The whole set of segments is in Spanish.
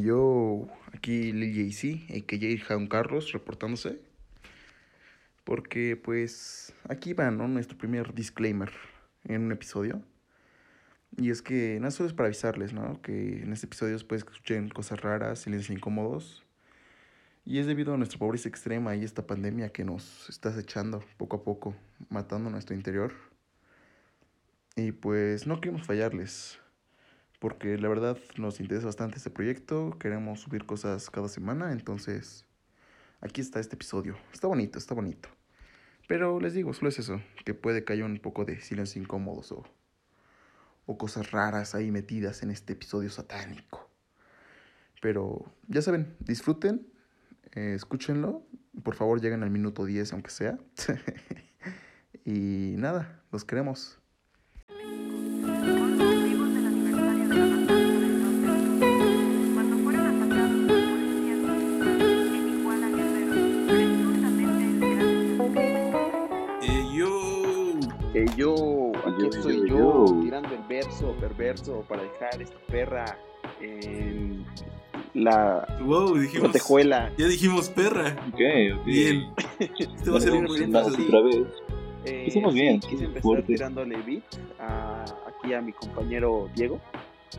Yo, aquí Lil JC, a.k.a. Juan Carlos, reportándose. Porque, pues, aquí va, ¿no? Nuestro primer disclaimer en un episodio. Y es que, no solo es para avisarles, ¿no? Que en este episodio después escuchen cosas raras, silencios incómodos. Y es debido a nuestra pobreza extrema y esta pandemia que nos está acechando poco a poco, matando nuestro interior. Y pues no queremos fallarles porque la verdad nos interesa bastante este proyecto, queremos subir cosas cada semana, entonces aquí está este episodio. Está bonito, está bonito. Pero les digo, solo es eso, que puede que haya un poco de silencio incómodos o, o cosas raras ahí metidas en este episodio satánico. Pero ya saben, disfruten, eh, escúchenlo, por favor lleguen al minuto 10 aunque sea. y nada, los queremos. Yo, tirando el verso perverso para dejar esta perra en la wow, dijimos, tejuela. Ya dijimos perra. Ok, ok. Bien. Este va a ser un buen otra vez. Eh, Hicimos bien. Quise empezar tirándole beat a, aquí a mi compañero Diego.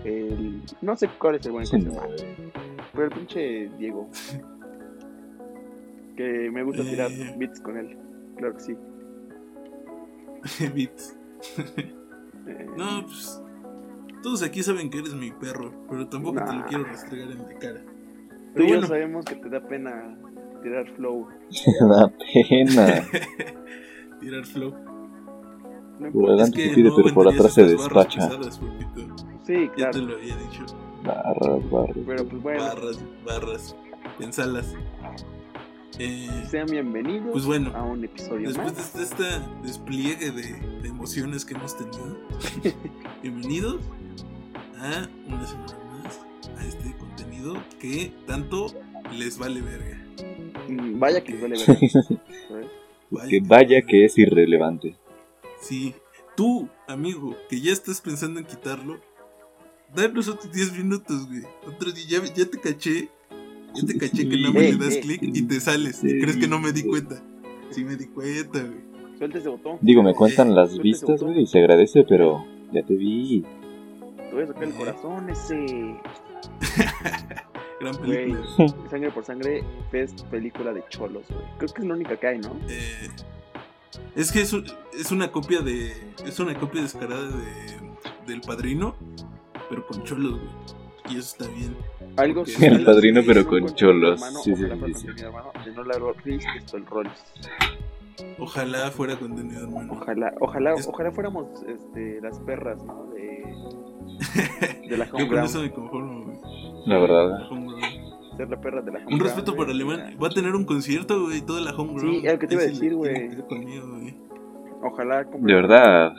El, no sé cuál es el buen sí, pero el pinche Diego. Que me gusta tirar eh. beats con él. Claro que sí. No, pues. Todos aquí saben que eres mi perro, pero tampoco te lo quiero restregar en la cara. Tú y yo sabemos que te da pena tirar flow. Te da pena. tirar flow. No por adelante se pide, pero por atrás se despacha. sí, claro. Ya te lo había dicho. Barras, barras. Pero pues bueno. Barras, barras. Pensalas. Eh, Sean bienvenidos pues bueno, a un episodio después de este despliegue de, emociones que hemos tenido, bienvenidos a una semana más a este contenido que tanto les vale verga. Mm, vaya que les vale verga. vaya que vaya que es irrelevante. Sí, tú, amigo, que ya estás pensando en quitarlo, danos otros 10 minutos, güey. Otro día, ya, ya te caché yo te caché que no me le das clic y te sales. ¿Y crees que no me di cuenta? Sí me di cuenta, güey. Suelta ese botón. Digo, me cuentan las vistas, güey, y se agradece, pero ya te vi. Te voy a sacar el corazón ese. Gran película. sangre por sangre es película de cholos, güey. Creo que es la única que hay, ¿no? Eh, es que es, es una copia de. Es una copia descarada de, del padrino, pero con cholos, güey. Y eso está bien. Algo El padrino, pero con cholos. sí, sí, sí, no la esto el rol. Ojalá fuera contenido, hermano. Ojalá, ojalá, ojalá fuéramos este, las perras, ¿no? De, de la Yo con eso me conformo, La verdad. Ser la perra de la Un respeto para Alemán. Va a tener un concierto, güey, toda la homegrown. Sí, es lo que te iba a decir, güey. Ojalá. De verdad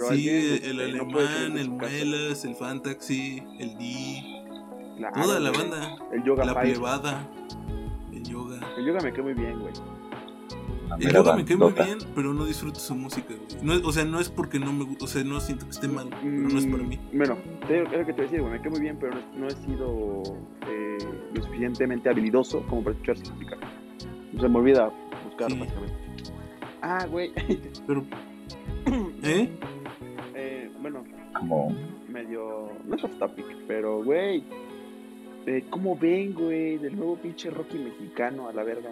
sí, el, alemán, el Muelas, el Fantaxi, el D, toda la banda, el yoga la plebada, el yoga. El yoga me queda muy bien, güey. El yoga me queda muy bien, pero no disfruto su música, güey. No, o sea, no es porque no me gusta, o sea, no siento que esté mal, no es para mí. Mm, bueno, es lo que te decía, güey, me queda muy bien, pero no, he sido eh, lo suficientemente habilidoso como para escuchar su música. O sea, me olvida buscar, básicamente. Ah, güey. Pero... ¿Eh? bueno, como medio, no es off topic, pero güey, eh, ¿cómo ven, güey, del nuevo pinche Rocky mexicano a la verga?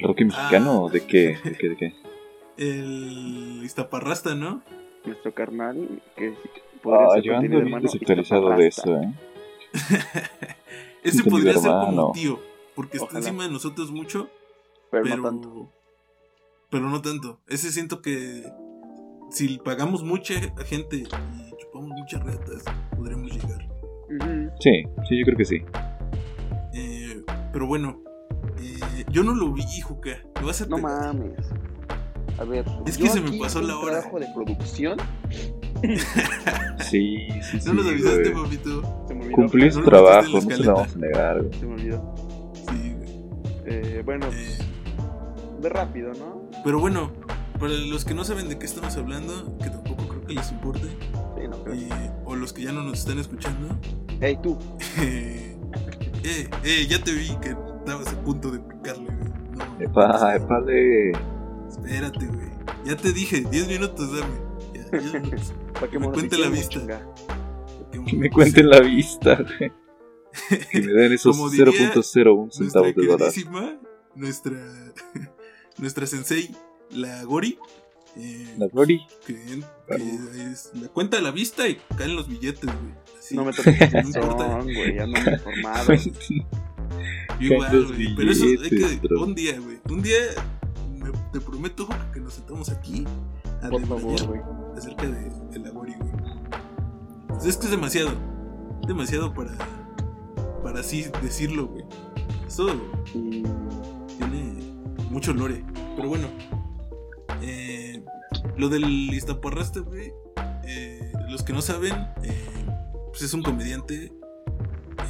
¿Rocky mexicano? Ah. ¿De qué? ¿De qué? ¿De qué? El Iztaparrasta, ¿no? Nuestro carnal, que ah, yo ando bien desactualizado de eso, ¿eh? Ese podría ser como un tío, porque está encima de nosotros mucho, pero, pero no tanto. Pero no tanto. Ese siento que si pagamos mucha gente y chupamos muchas retas, podremos llegar. Sí, sí, yo creo que sí. Eh, pero bueno, eh, yo no lo vi, Juca. ¿Me vas a No mames. A ver, es que se me pasó la hora. trabajo de producción? sí, sí, sí. No nos avisaste, papito. Cumplí su trabajo, no se lo vamos a negar, Se me olvidó. Sí, güey. Eh, bueno, eh, de rápido, ¿no? Pero bueno, para los que no saben de qué estamos hablando, que tampoco creo que les importe, sí, no creo. o los que ya no nos están escuchando. Hey, tú. Eh, eh, ya te vi que estabas a punto de picarle, güey. No, Epa, epale. espérate, güey. Ya te dije, 10 minutos, dame. Ya, 10 minutos. Para que Me cuente la vista. Que me cuenten la vista, güey. Que me den esos Como diría 0.01 Nuestra centavos de dólar. nuestra, nuestra sensei, la Gori. eh, La Glory. que, que es la cuenta a la vista y caen los billetes, güey. No me toques No importa. son, güey, ya no me he informado. Yo igual, güey. Pero eso hay que. Un día, güey. Un día me- te prometo que nos sentamos aquí a Por favor, güey. acerca de, de la Gori, güey. Pues es que es demasiado. Demasiado para. Para así decirlo, güey. Eso tiene mucho lore. Pero bueno, eh, lo del Iztaparraste, güey. eh, los que no saben, eh, pues es un comediante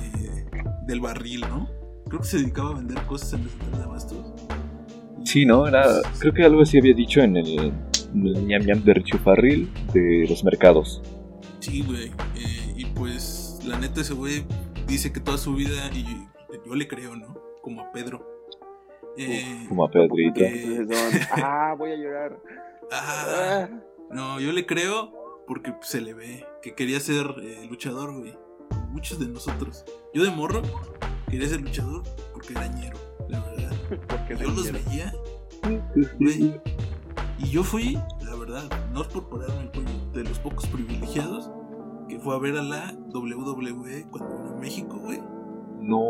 eh, del barril, ¿no? Creo que se dedicaba a vender cosas en el central de Abastos. Sí, ¿no? Era, creo que algo así había dicho en el, en el ñam ñam de Richufarril de los mercados. Sí, güey. eh, y pues, la neta, ese güey dice que toda su vida, y yo le creo, ¿no? Como a Pedro. Eh, Como a Pedrito. ah, voy a llorar. Ah, No, yo le creo porque se le ve que quería ser eh, luchador, güey. Muchos de nosotros. Yo de morro quería ser luchador porque era ñero, la verdad. porque Yo los quiero. veía, güey. Y yo fui, la verdad, no es por pararme el cuello, de los pocos privilegiados que fue a ver a la WWE cuando vino a México, güey. No.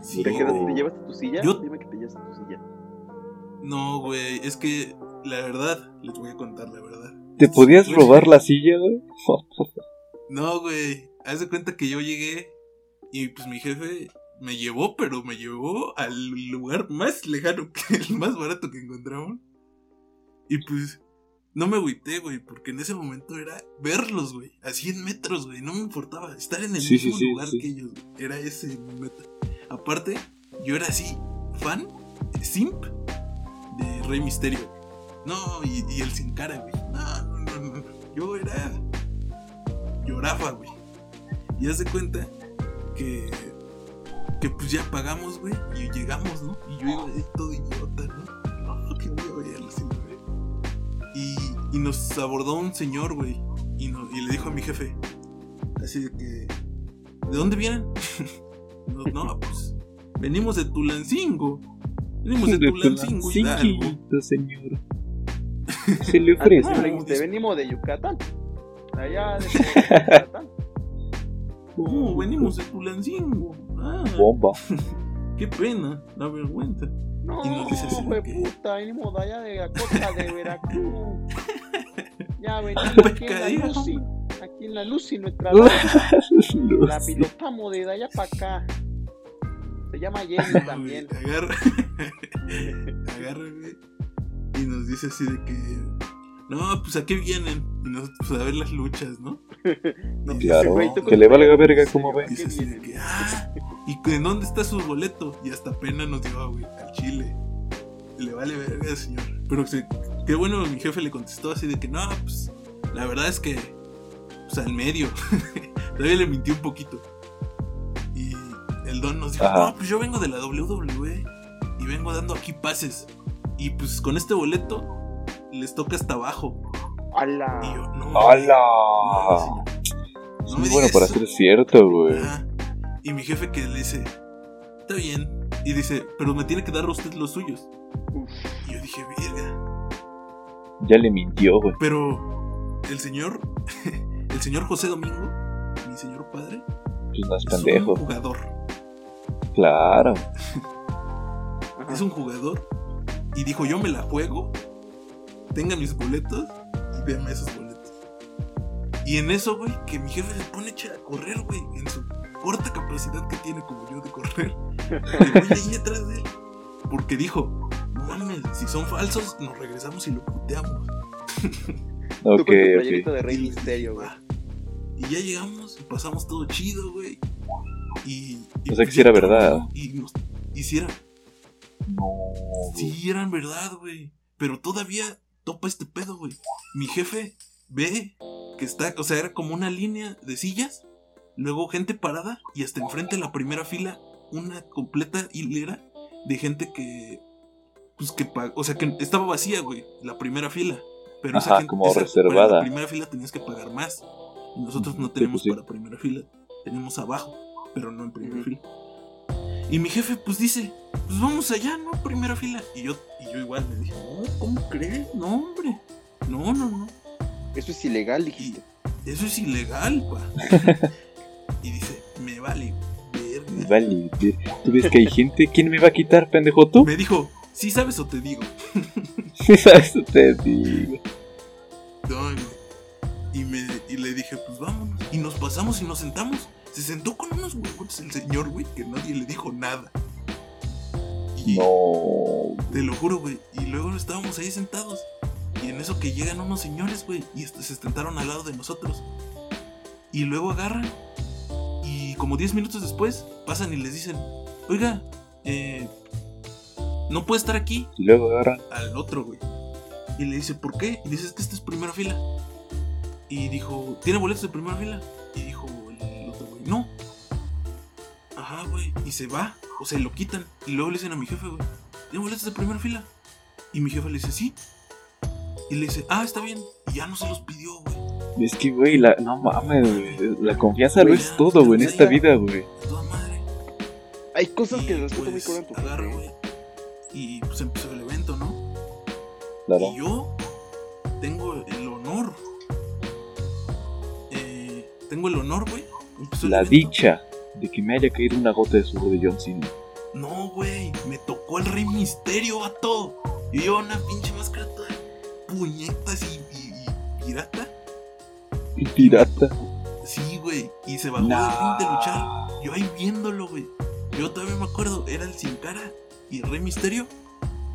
Sí, ¿Te, quedas, güey. ¿Te llevaste tu silla? Yo- Dime que te llevaste tu silla. No, güey, es que la verdad, les voy a contar la verdad. ¿Te podías Güey, robar la silla, güey? No, güey. Haz de cuenta que yo llegué y pues mi jefe me llevó, pero me llevó al lugar más lejano, que el más barato que encontramos. Y pues no me agüité, güey, porque en ese momento era verlos, güey, a 100 metros, güey. No me importaba estar en el Sí, mismo sí, lugar sí. que ellos, güey. Era ese mi meta. Aparte, yo era así, fan, simp de Rey Misterio. No, y, y el sin cara, güey. No. Yo era. Lloraba, güey. Y haz de cuenta que. Que pues ya pagamos, güey. Y llegamos, ¿no? Y yo iba ahí todo idiota, ¿no? No, que voy a güey. Y, y nos abordó un señor, güey. Y, no- y le dijo a mi jefe. Así de que. ¿De dónde vienen? no, no, pues. Venimos de Tulancingo. Venimos de, Tulancingo, Hidalgo. Cinquito, señor. Se le Ah, ¿qué ofrece. le dijiste? Venimos de Yucatán. Allá de Yucatán. Oh, venimos de Tulancingo. Ah, Bomba. qué pena, la vergüenza. No, fue que- puta, venimos de allá de la costa de Veracruz. Ya venimos aquí en la. Lucy. Aquí en la Lucy, nuestra. La pilotamos de allá para acá. Se llama Jenny también. Agarra. agarra. Y nos dice así de que. No, pues a qué vienen. Y nosotros pues, a ver las luchas, ¿no? No, Claro, güey, ¿tú que le valga verga ¿En como ve. Dice así de que. Ah, ¿y que- dónde está su boleto? Y hasta pena nos dio, güey, al Chile. Le vale verga, señor. Pero qué bueno, mi jefe le contestó así de que no, pues la verdad es que. Pues al medio. Todavía le mintió un poquito. Y el don nos dijo, Ajá. no, pues yo vengo de la WWE y vengo dando aquí pases. Y pues con este boleto les toca hasta abajo. ¡Hala! Y yo, no. ¡Hala! no, bueno para ser cierto, güey. Y mi jefe que le dice, está bien. Y dice, pero me tiene que dar usted los suyos. Uf. Y yo dije, verga. Ya le mintió, güey. Pero el señor, el señor José Domingo, mi señor padre, Pues no es es pendejo. un jugador. Claro. Es un jugador. Y dijo, yo me la juego. Tenga mis boletos y véame esos boletos. Y en eso, güey, que mi jefe se pone a echar a correr, güey, en su corta capacidad que tiene como yo de correr. Y voy ahí detrás de él. Porque dijo, no mames, si son falsos, nos regresamos y lo puteamos. Tú con tu Ok, playerita ok. de Rey Y- Misterio, güey. va. Y ya llegamos y pasamos todo chido, güey. Y, y O sea que pues sí era verdad. Y nos hiciera. No. Sí, eran verdad, güey. Pero todavía topa este pedo, güey. Mi jefe ve que está, o sea, era como una línea de sillas. luego gente parada y hasta enfrente de la primera fila una completa hilera de gente que pues que o sea que estaba vacía, güey, la primera fila. Pero esa Ajá, gente como esa- reservada. Para la primera fila tenías que pagar más. Nosotros no Sí, tenemos pues sí. para primera fila, tenemos abajo, pero no en primera fila. Y mi jefe pues dice, pues vamos allá, ¿no? Primera fila. Y yo, y yo igual me dije, no, ¿cómo crees? No, hombre. No, no, no. Eso es ilegal, Y dijiste. eso es ilegal, pa. y dice, me vale, verga. Vale, ver, ¿tú ves que hay gente? ¿Quién me va a quitar, pendejo tú? Me dijo, ¿sí sabes o te digo? ¿Sabes? Te digo. No, y, me, y le dije, pues vámonos. Y nos pasamos y nos sentamos. Se sentó con unos huevos el señor, güey, que nadie le dijo nada. Y No. te lo juro, güey. Y luego estábamos ahí sentados. Y en eso que llegan unos señores, güey, y se sentaron al lado de nosotros. Y luego agarran. Y como 10 minutos después, pasan y les dicen, oiga, eh, no puede estar aquí Y luego agarran. al otro, güey. Y le dice, ¿por qué? Y dice, es que esta es primera fila. Y dijo, ¿tiene boletos de primera fila? Y dijo el otro, güey, no. Ajá, güey. Y se va, o se lo quitan. Y luego le dicen a mi jefe, güey, ¿tiene boletos de primera fila? Y mi jefe le dice, sí. Y le dice, ah, está bien. Y ya no se los pidió, güey. Es que, güey, la, no mames, güey. La confianza lo es todo, güey, en esta vida, güey. De toda madre. Hay cosas Y, que respeto muy pues, porque- agarra, güey. Y pues empezó el evento, ¿no? Claro. Y yo tengo el tengo el honor, güey. La dicha de que me haya caído una gota de sudor de John Cena. No, güey. Me tocó el Rey Misterio todo. Y yo una pinche máscara toda puñetas y, y- y pirata. Y pirata. Sí, güey. Y se bajó del ring de luchar. Yo ahí viéndolo, güey. Yo todavía me acuerdo. Era el Sin Cara y el Rey Misterio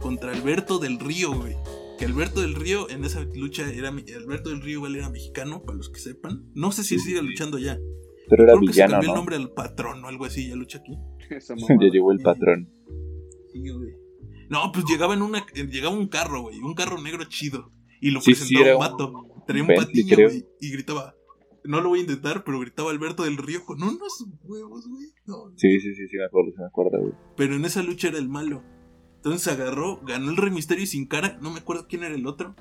contra Alberto del Río, güey. Que Alberto del Río en esa lucha era. Alberto del Río igual era mexicano, para los que sepan. No sé si Sí, sigue luchando ya. Pero era Creo que se cambió el ¿no? nombre al patrón o algo así. Ya lucha aquí. Ya llegó el patrón. Sí, güey. No, pues llegaba en una. Llegaba un carro, güey. Un carro negro chido. Y lo Sí, sí, presentaba era un vato. Traía un patiño, güey. Y gritaba. No lo voy a intentar, pero gritaba Alberto del Río con unos huevos, güey. No, Sí, sí, sí, sí, me acuerdo, sí me acuerdo, güey. Pero en esa lucha era el malo. Entonces agarró, ganó el Rey Misterio y sin cara. No me acuerdo quién era el otro.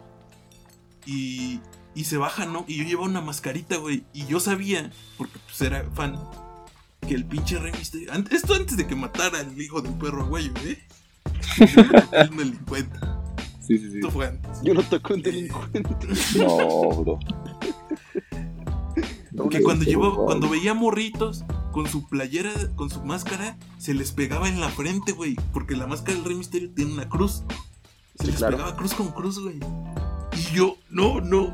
Y, y se baja, ¿no? Y yo llevaba una mascarita, güey. Y yo sabía, porque pues era fan, que el pinche Rey Misterio. Esto antes de que matara al hijo del perro aguayo, ¿eh? Un delincuente. Sí, sí, sí. Esto fue antes. Yo no toco un delincuente. No, bro. Que cuando llevaba, cuando veía morritos con su playera, con su máscara, se les pegaba en la frente, güey. Porque la máscara del Rey Misterio tiene una cruz. Se Sí, les claro. pegaba cruz con cruz, güey. Y yo, no, no.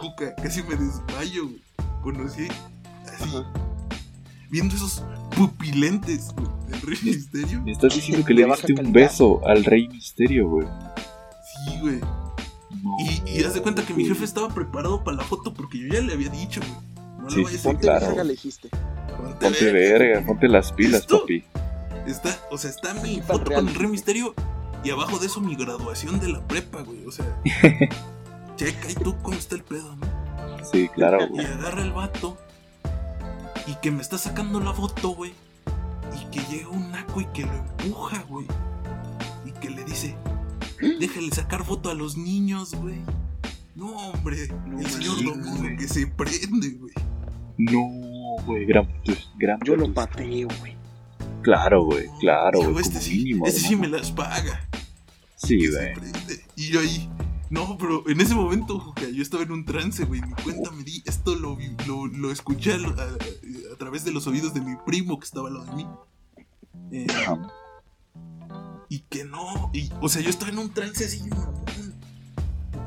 Cuca, casi me desmayo, güey. Conocí así, Ajá. viendo esos pupilentes güey, del Rey Misterio. Me estás diciendo que le diste un beso al Rey Misterio, güey. Sí, güey. No. Y, y haz de cuenta que mi jefe estaba preparado para la foto porque yo ya le había dicho, güey. No Sí, a Ponte claro. verga, le dijiste. ponte Ponte verga. verga, ponte las pilas, ¿Esto? papi. Está, o sea, está mi foto real. con el Rey Misterio y abajo de eso mi graduación de la prepa, güey. O sea, checa y tú cómo está el pedo, ¿no? Sí, claro, Y güey. agarra el vato y que me está sacando la foto, güey. Y que llega un naco y que lo empuja, güey. Y que le dice, déjale sacar foto a los niños, güey. No, hombre, No el señor güey. que se prende, güey. No, güey, gran, gran Yo lo pateo, güey. Claro, güey, claro, güey, este sí, mínimo. este sí ¿no? me las paga. Sí, se güey. Y yo ahí, no, pero en ese momento, Juca, yo estaba en un trance, güey. Ni cuenta me di. Esto lo, vi- lo, lo escuché a, a- a través de los oídos de mi primo que estaba al lado de mí. Eh, y que no. Y, o sea, yo estaba en un trance así,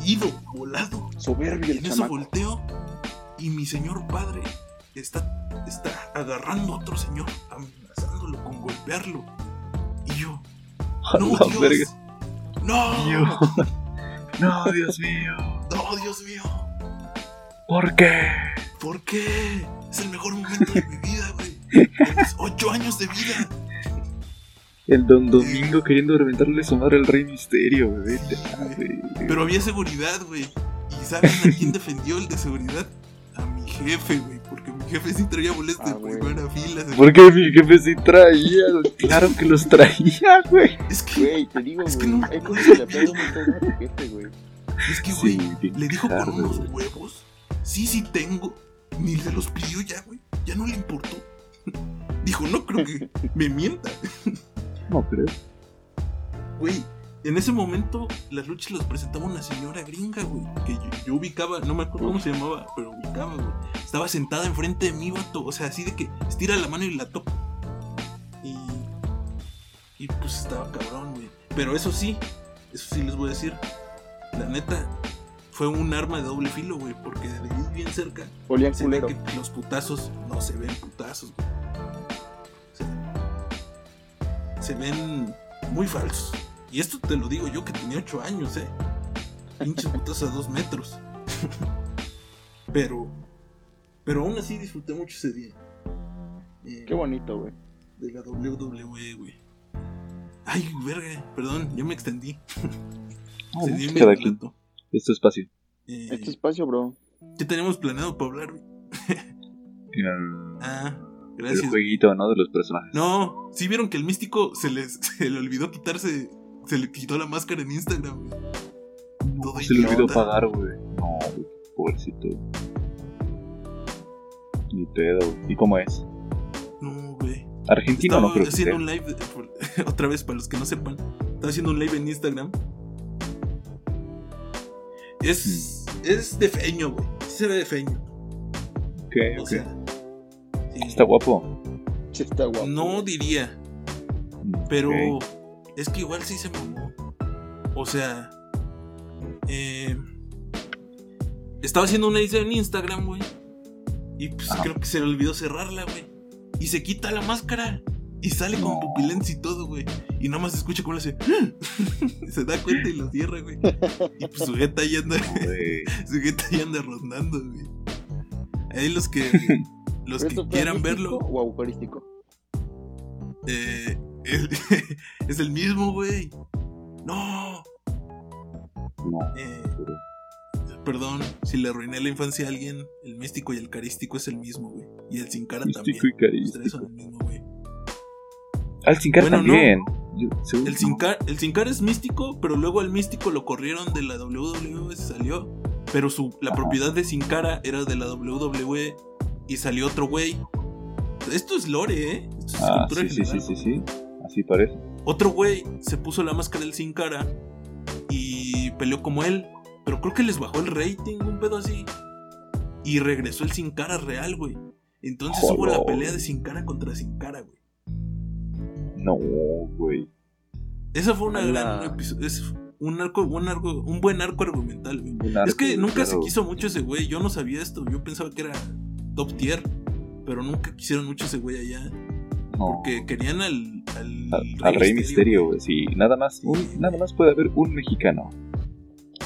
ido, volado. Soberbio Y el en eso chamaco. volteo y mi señor padre está, está agarrando a otro señor, amenazándolo con golpearlo. Y yo, no, Dios, verga. no. No, Dios mío. no, Dios mío. ¿Por qué? ¿Por qué? Es el mejor momento de mi vida, güey. Ocho años de vida. El Don Domingo queriendo reventarle su madre al Rey Misterio, güey. Pero había seguridad, güey. ¿Y saben a quién defendió el de seguridad? Jefe, güey. Porque mi jefe sí traía boletos Ah, de primera fila. güey. ¿Por qué mi jefe sí traía? güey? Claro que los traía, güey. Es que, Güey, te digo, Es que güey. no- Hay cosas que le aplaudo un montón a tu jefe, güey. es que, güey, Sí, le dijo por tarde, unos güey. huevos. Sí, sí tengo. Ni se los pidió ya, güey. Ya no le importó. Dijo, no creo que me mienta. No creo. Güey, en ese momento las luchas las presentaba una señora gringa, güey. Que yo, yo ubicaba, no me acuerdo cómo se llamaba, pero ubicaba, güey. Estaba sentada enfrente de mí, vato. O sea, así de que estira la mano y la toca. Y. Y pues estaba cabrón, güey. Pero eso sí, eso sí les voy a decir. La neta, fue un arma de doble filo, güey. Porque de bien cerca Olían se ve que los putazos no se ven putazos, güey. O sea, se ven muy falsos. Y esto te lo digo yo que tenía 8 años, eh. Pinches putazos a 2 metros. pero, pero aún así disfruté mucho ese día. Eh, Qué bonito, güey. de la WWE, güey. Ay, verga, perdón, ya me extendí. No, Se dio mi cada quien. relato. Es tu espacio. Eh, Este espacio, bro. ¿Qué tenemos planeado para hablar, güey? El, Ah, el gracias. jueguito, ¿no? De los personajes. No, sí vieron que el místico se, les, se le olvidó quitarse, se le quitó la máscara en Instagram. güey. Todo se le olvidó pagar, güey. No, güey. Pobrecito. Ni pedo, güey. ¿Y cómo es? No, güey. Argentino Estaba no creo haciendo un live, de- por- otra vez para los que no sepan. Estaba haciendo un live en Instagram. Es, Mm. es de feño, güey. Sí se ve de feño. Ok, O ok. sea, sí. Está guapo. Sí, está guapo. No diría, Mm, pero. Es que igual sí se mamó. O sea, eh, estaba haciendo una edición en Instagram, güey. Y pues Ajá. creo que se le olvidó cerrarla, güey. Y se quita la máscara. Y sale con No. pupilencia y todo, güey. Y nada más se escucha cómo le hace. se da cuenta y lo cierra, güey. Y pues su jeta anda. Su jeta anda rondando, güey. Ahí los que. Los ¿Pero que quieran verlo. ¿O agujerístico? Eh, el- es el mismo, güey. No. No, Eh, perdón, si le arruiné la infancia a alguien, el místico y el carístico es el mismo, güey. Y el sin cara también. Y Los tres carístico. son el mismo, güey. El sin cara Bueno, también. Yo- El sin, cara, el sin cara es místico, pero luego al místico lo corrieron de la WWE, se salió. Pero su, la Ajá. propiedad de sin cara era de la WWE y salió otro güey. Esto es lore, ¿eh? Esto es Ah, cultura sí, sí, sí, sí. Así parece. Otro güey se puso la máscara del sin cara y peleó como él. Pero creo que les bajó el rating, un pedo así. Y regresó el sin cara real, güey. Entonces hubo la pelea de sin cara contra sin cara, güey. No, güey. Esa fue una gran episodio. Es un arco, un arco, un buen arco argumental, güey. Es que nunca se quiso mucho ese güey. Yo no sabía esto. Yo pensaba que era top tier. Pero nunca quisieron mucho ese güey allá. No. Porque querían al. Al, Al, al Rey Misterio, güey. Sí, nada más. un- nada más puede haber un mexicano.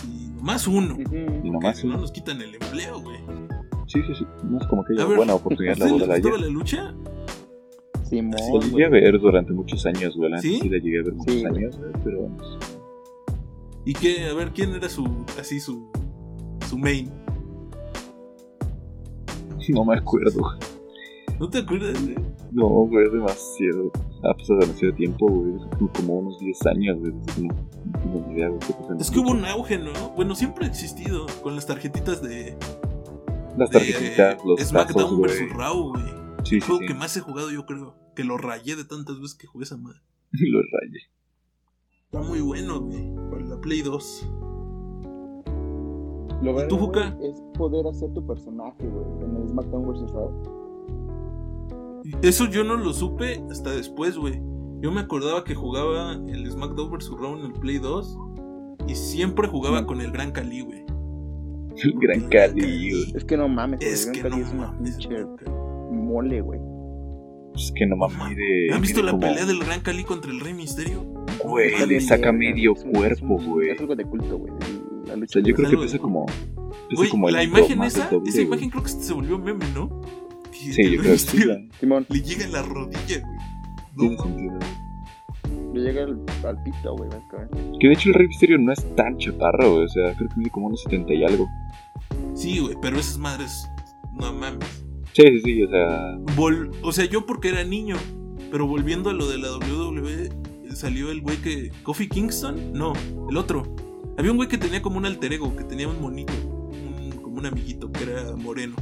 Y nomás uno. Y nomás Porque no nos quitan el empleo, güey. Sí, sí, sí. No es como que haya A ver, buena oportunidad ¿a ustedes les laboral allá. la lucha? Sí, la güey. llegué a ver durante muchos años, güey. ¿Sí? ¿Sí? la llegué a ver muchos Sí, güey. años, güey, pero ¿Y qué? A ver, ¿quién era su. Así su. Su main? no me acuerdo. ¿No te acuerdas, güey? No, güey, es demasiado. Ha pasado demasiado tiempo, güey. Es como- como unos 10 años, güey. No, tengo ni idea, güey. Es que hubo un auge, ¿no? Bueno, siempre ha existido. Con las tarjetitas de. Las de, tarjetitas, los SmackDown vs. Raw, güey. Sí, El sí, juego sí. que más he jugado, yo creo. Que lo rayé de tantas veces que jugué esa madre. los rayé. Está muy bueno, güey. Para la Play 2. Lo ¿Y tú, Juca? Es poder hacer tu personaje, güey. En el SmackDown vs. Raw. Eso yo no lo supe hasta después, güey. Yo me acordaba que jugaba el SmackDown vs. Raw en el Play 2. Y siempre jugaba con el Gran Cali, güey. El gran Cali, güey. Es que no mames, güey. Es Gran que Cali no es una mames. pinche mole, güey. Es que no mames, mide. ¿Han visto la como- pelea del Gran Cali contra el Rey Misterio? Güey, le saca medio es un- cuerpo, güey. Es algo de culto, güey. La O lucha. sea, yo creo que de- pesa como. Pesa Güey, como la imagen esa, esa imagen creo que se volvió meme, ¿no? Que Sí, yo creo que sí. Simón, Le llega en la rodilla, güey. No, sentido. le llega al, al pito, güey. básicamente. Que de hecho el Rey Misterio no es tan chaparro, güey. O sea, creo que mide como unos 70 y algo. Sí, güey, pero esas madres, no mames. Sí, sí, sí, o sea. Vol- o sea, yo porque era niño, pero volviendo a lo de la WWE, salió el güey que. ¿Kofi Kingston? No, el otro. Había un güey que tenía como un alter ego, que tenía un monito, un- como un amiguito, que era moreno.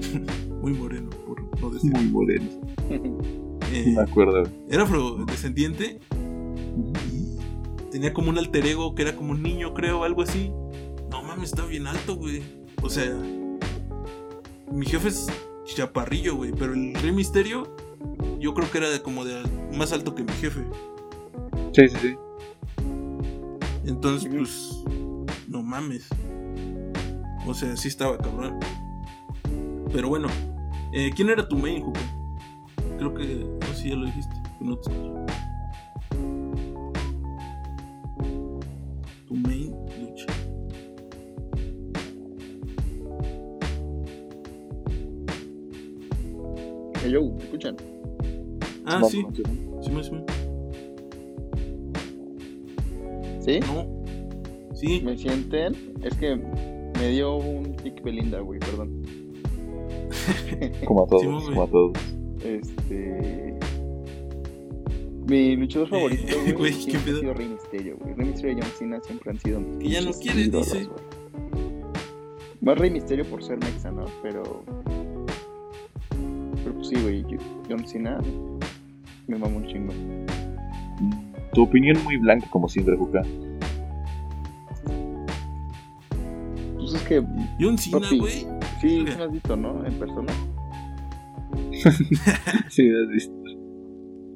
Muy moreno, por no decir. Muy moderno. Eh, me acuerdo. era afrodescendiente y tenía como un alter ego que era como un niño, creo, algo así. No mames, está bien alto, güey. O sea, mi jefe es chaparrillo, güey, pero el Rey Misterio yo creo que era de como de más alto que mi jefe. Sí, sí, sí. Entonces, pues, no mames. O sea, sí estaba cabrón. Pero bueno, eh, ¿quién era tu main, Juca? Creo que, no sé si ya lo dijiste. no te. Tu main lucha. Hey, yo, ¿me escuchan? Ah, Vamos, sí. Sí, me sí. ¿Sí? No. Sí. ¿Me sienten? Es que me dio un tic Belinda, güey, perdón. Como a todos, Sí, como a todos. Este. Mi luchador favorito, Eh, güey, güey, ¿qué siempre pedo? ha sido Rey Mysterio, güey. Rey Mysterio y John Cena siempre han sido Que ya no quiere, ídolos, dice. güey. Más Rey Mysterio por ser mexa, ¿no? Pero... Pero pues sí, güey, John Cena me mama un chingo. Tu opinión muy blanca, como siempre, Juca. Pues es que John Cena, Papi. güey. Sí, sí me has visto, ¿no? En persona. Sí, has visto.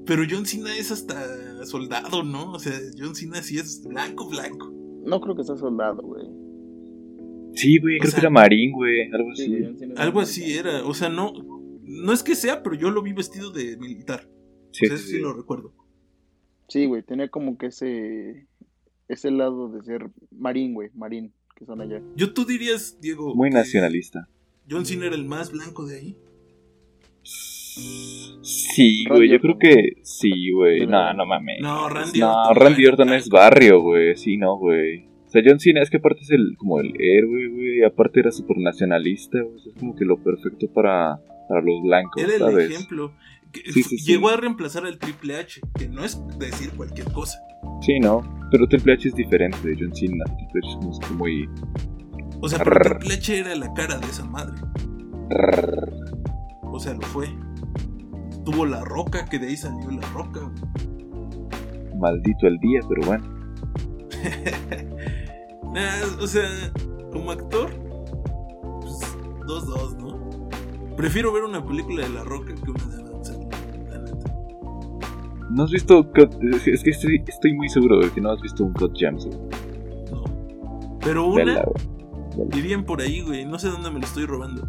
Pero John Cena es hasta soldado, ¿no? O sea, John Cena sí es blanco, blanco. No creo que sea soldado, güey. Sí, güey, creo sea- que era Marín, güey. Algo Sí, así. John Cena Algo así era. O sea, no. No es que sea, pero yo lo vi vestido de militar. Sí, o sea, sí, eso sí sí. lo recuerdo. Sí, güey, tenía como que ese... Ese lado de ser marín, güey, marín, que son allá. Yo tú dirías, Diego. Muy que nacionalista. John Cena era el más blanco de ahí. Sí, Randy güey, yo creo que sí, güey. No, no mames. No, Randy No, Orton. Randy güey, Orton es barrio, güey. Sí, no, güey. O sea, John Cena es que aparte es el, como el héroe, güey. y Aparte era súper nacionalista, güey. Es como que lo perfecto para, para los blancos, Era el ¿sabes? ejemplo. Sí, sí, sí. Llegó a reemplazar al Triple H, que no es decir cualquier cosa. Sí, no. Pero Triple H es diferente de John Cena. Triple H es como muy. O sea. Triple H era la cara de esa madre. O sea, lo fue. Tuvo la roca, que de ahí salió la roca. güey. Maldito el día, pero bueno. Nah, o sea, como actor, pues 2-2, ¿no? Prefiero ver una película de La Roca que una de Adam Sandler. ¿No has visto Cut? Es que estoy, estoy muy seguro de que no has visto un Cut güey. No. Pero una. Dirían por ahí, güey, no sé dónde me lo estoy robando.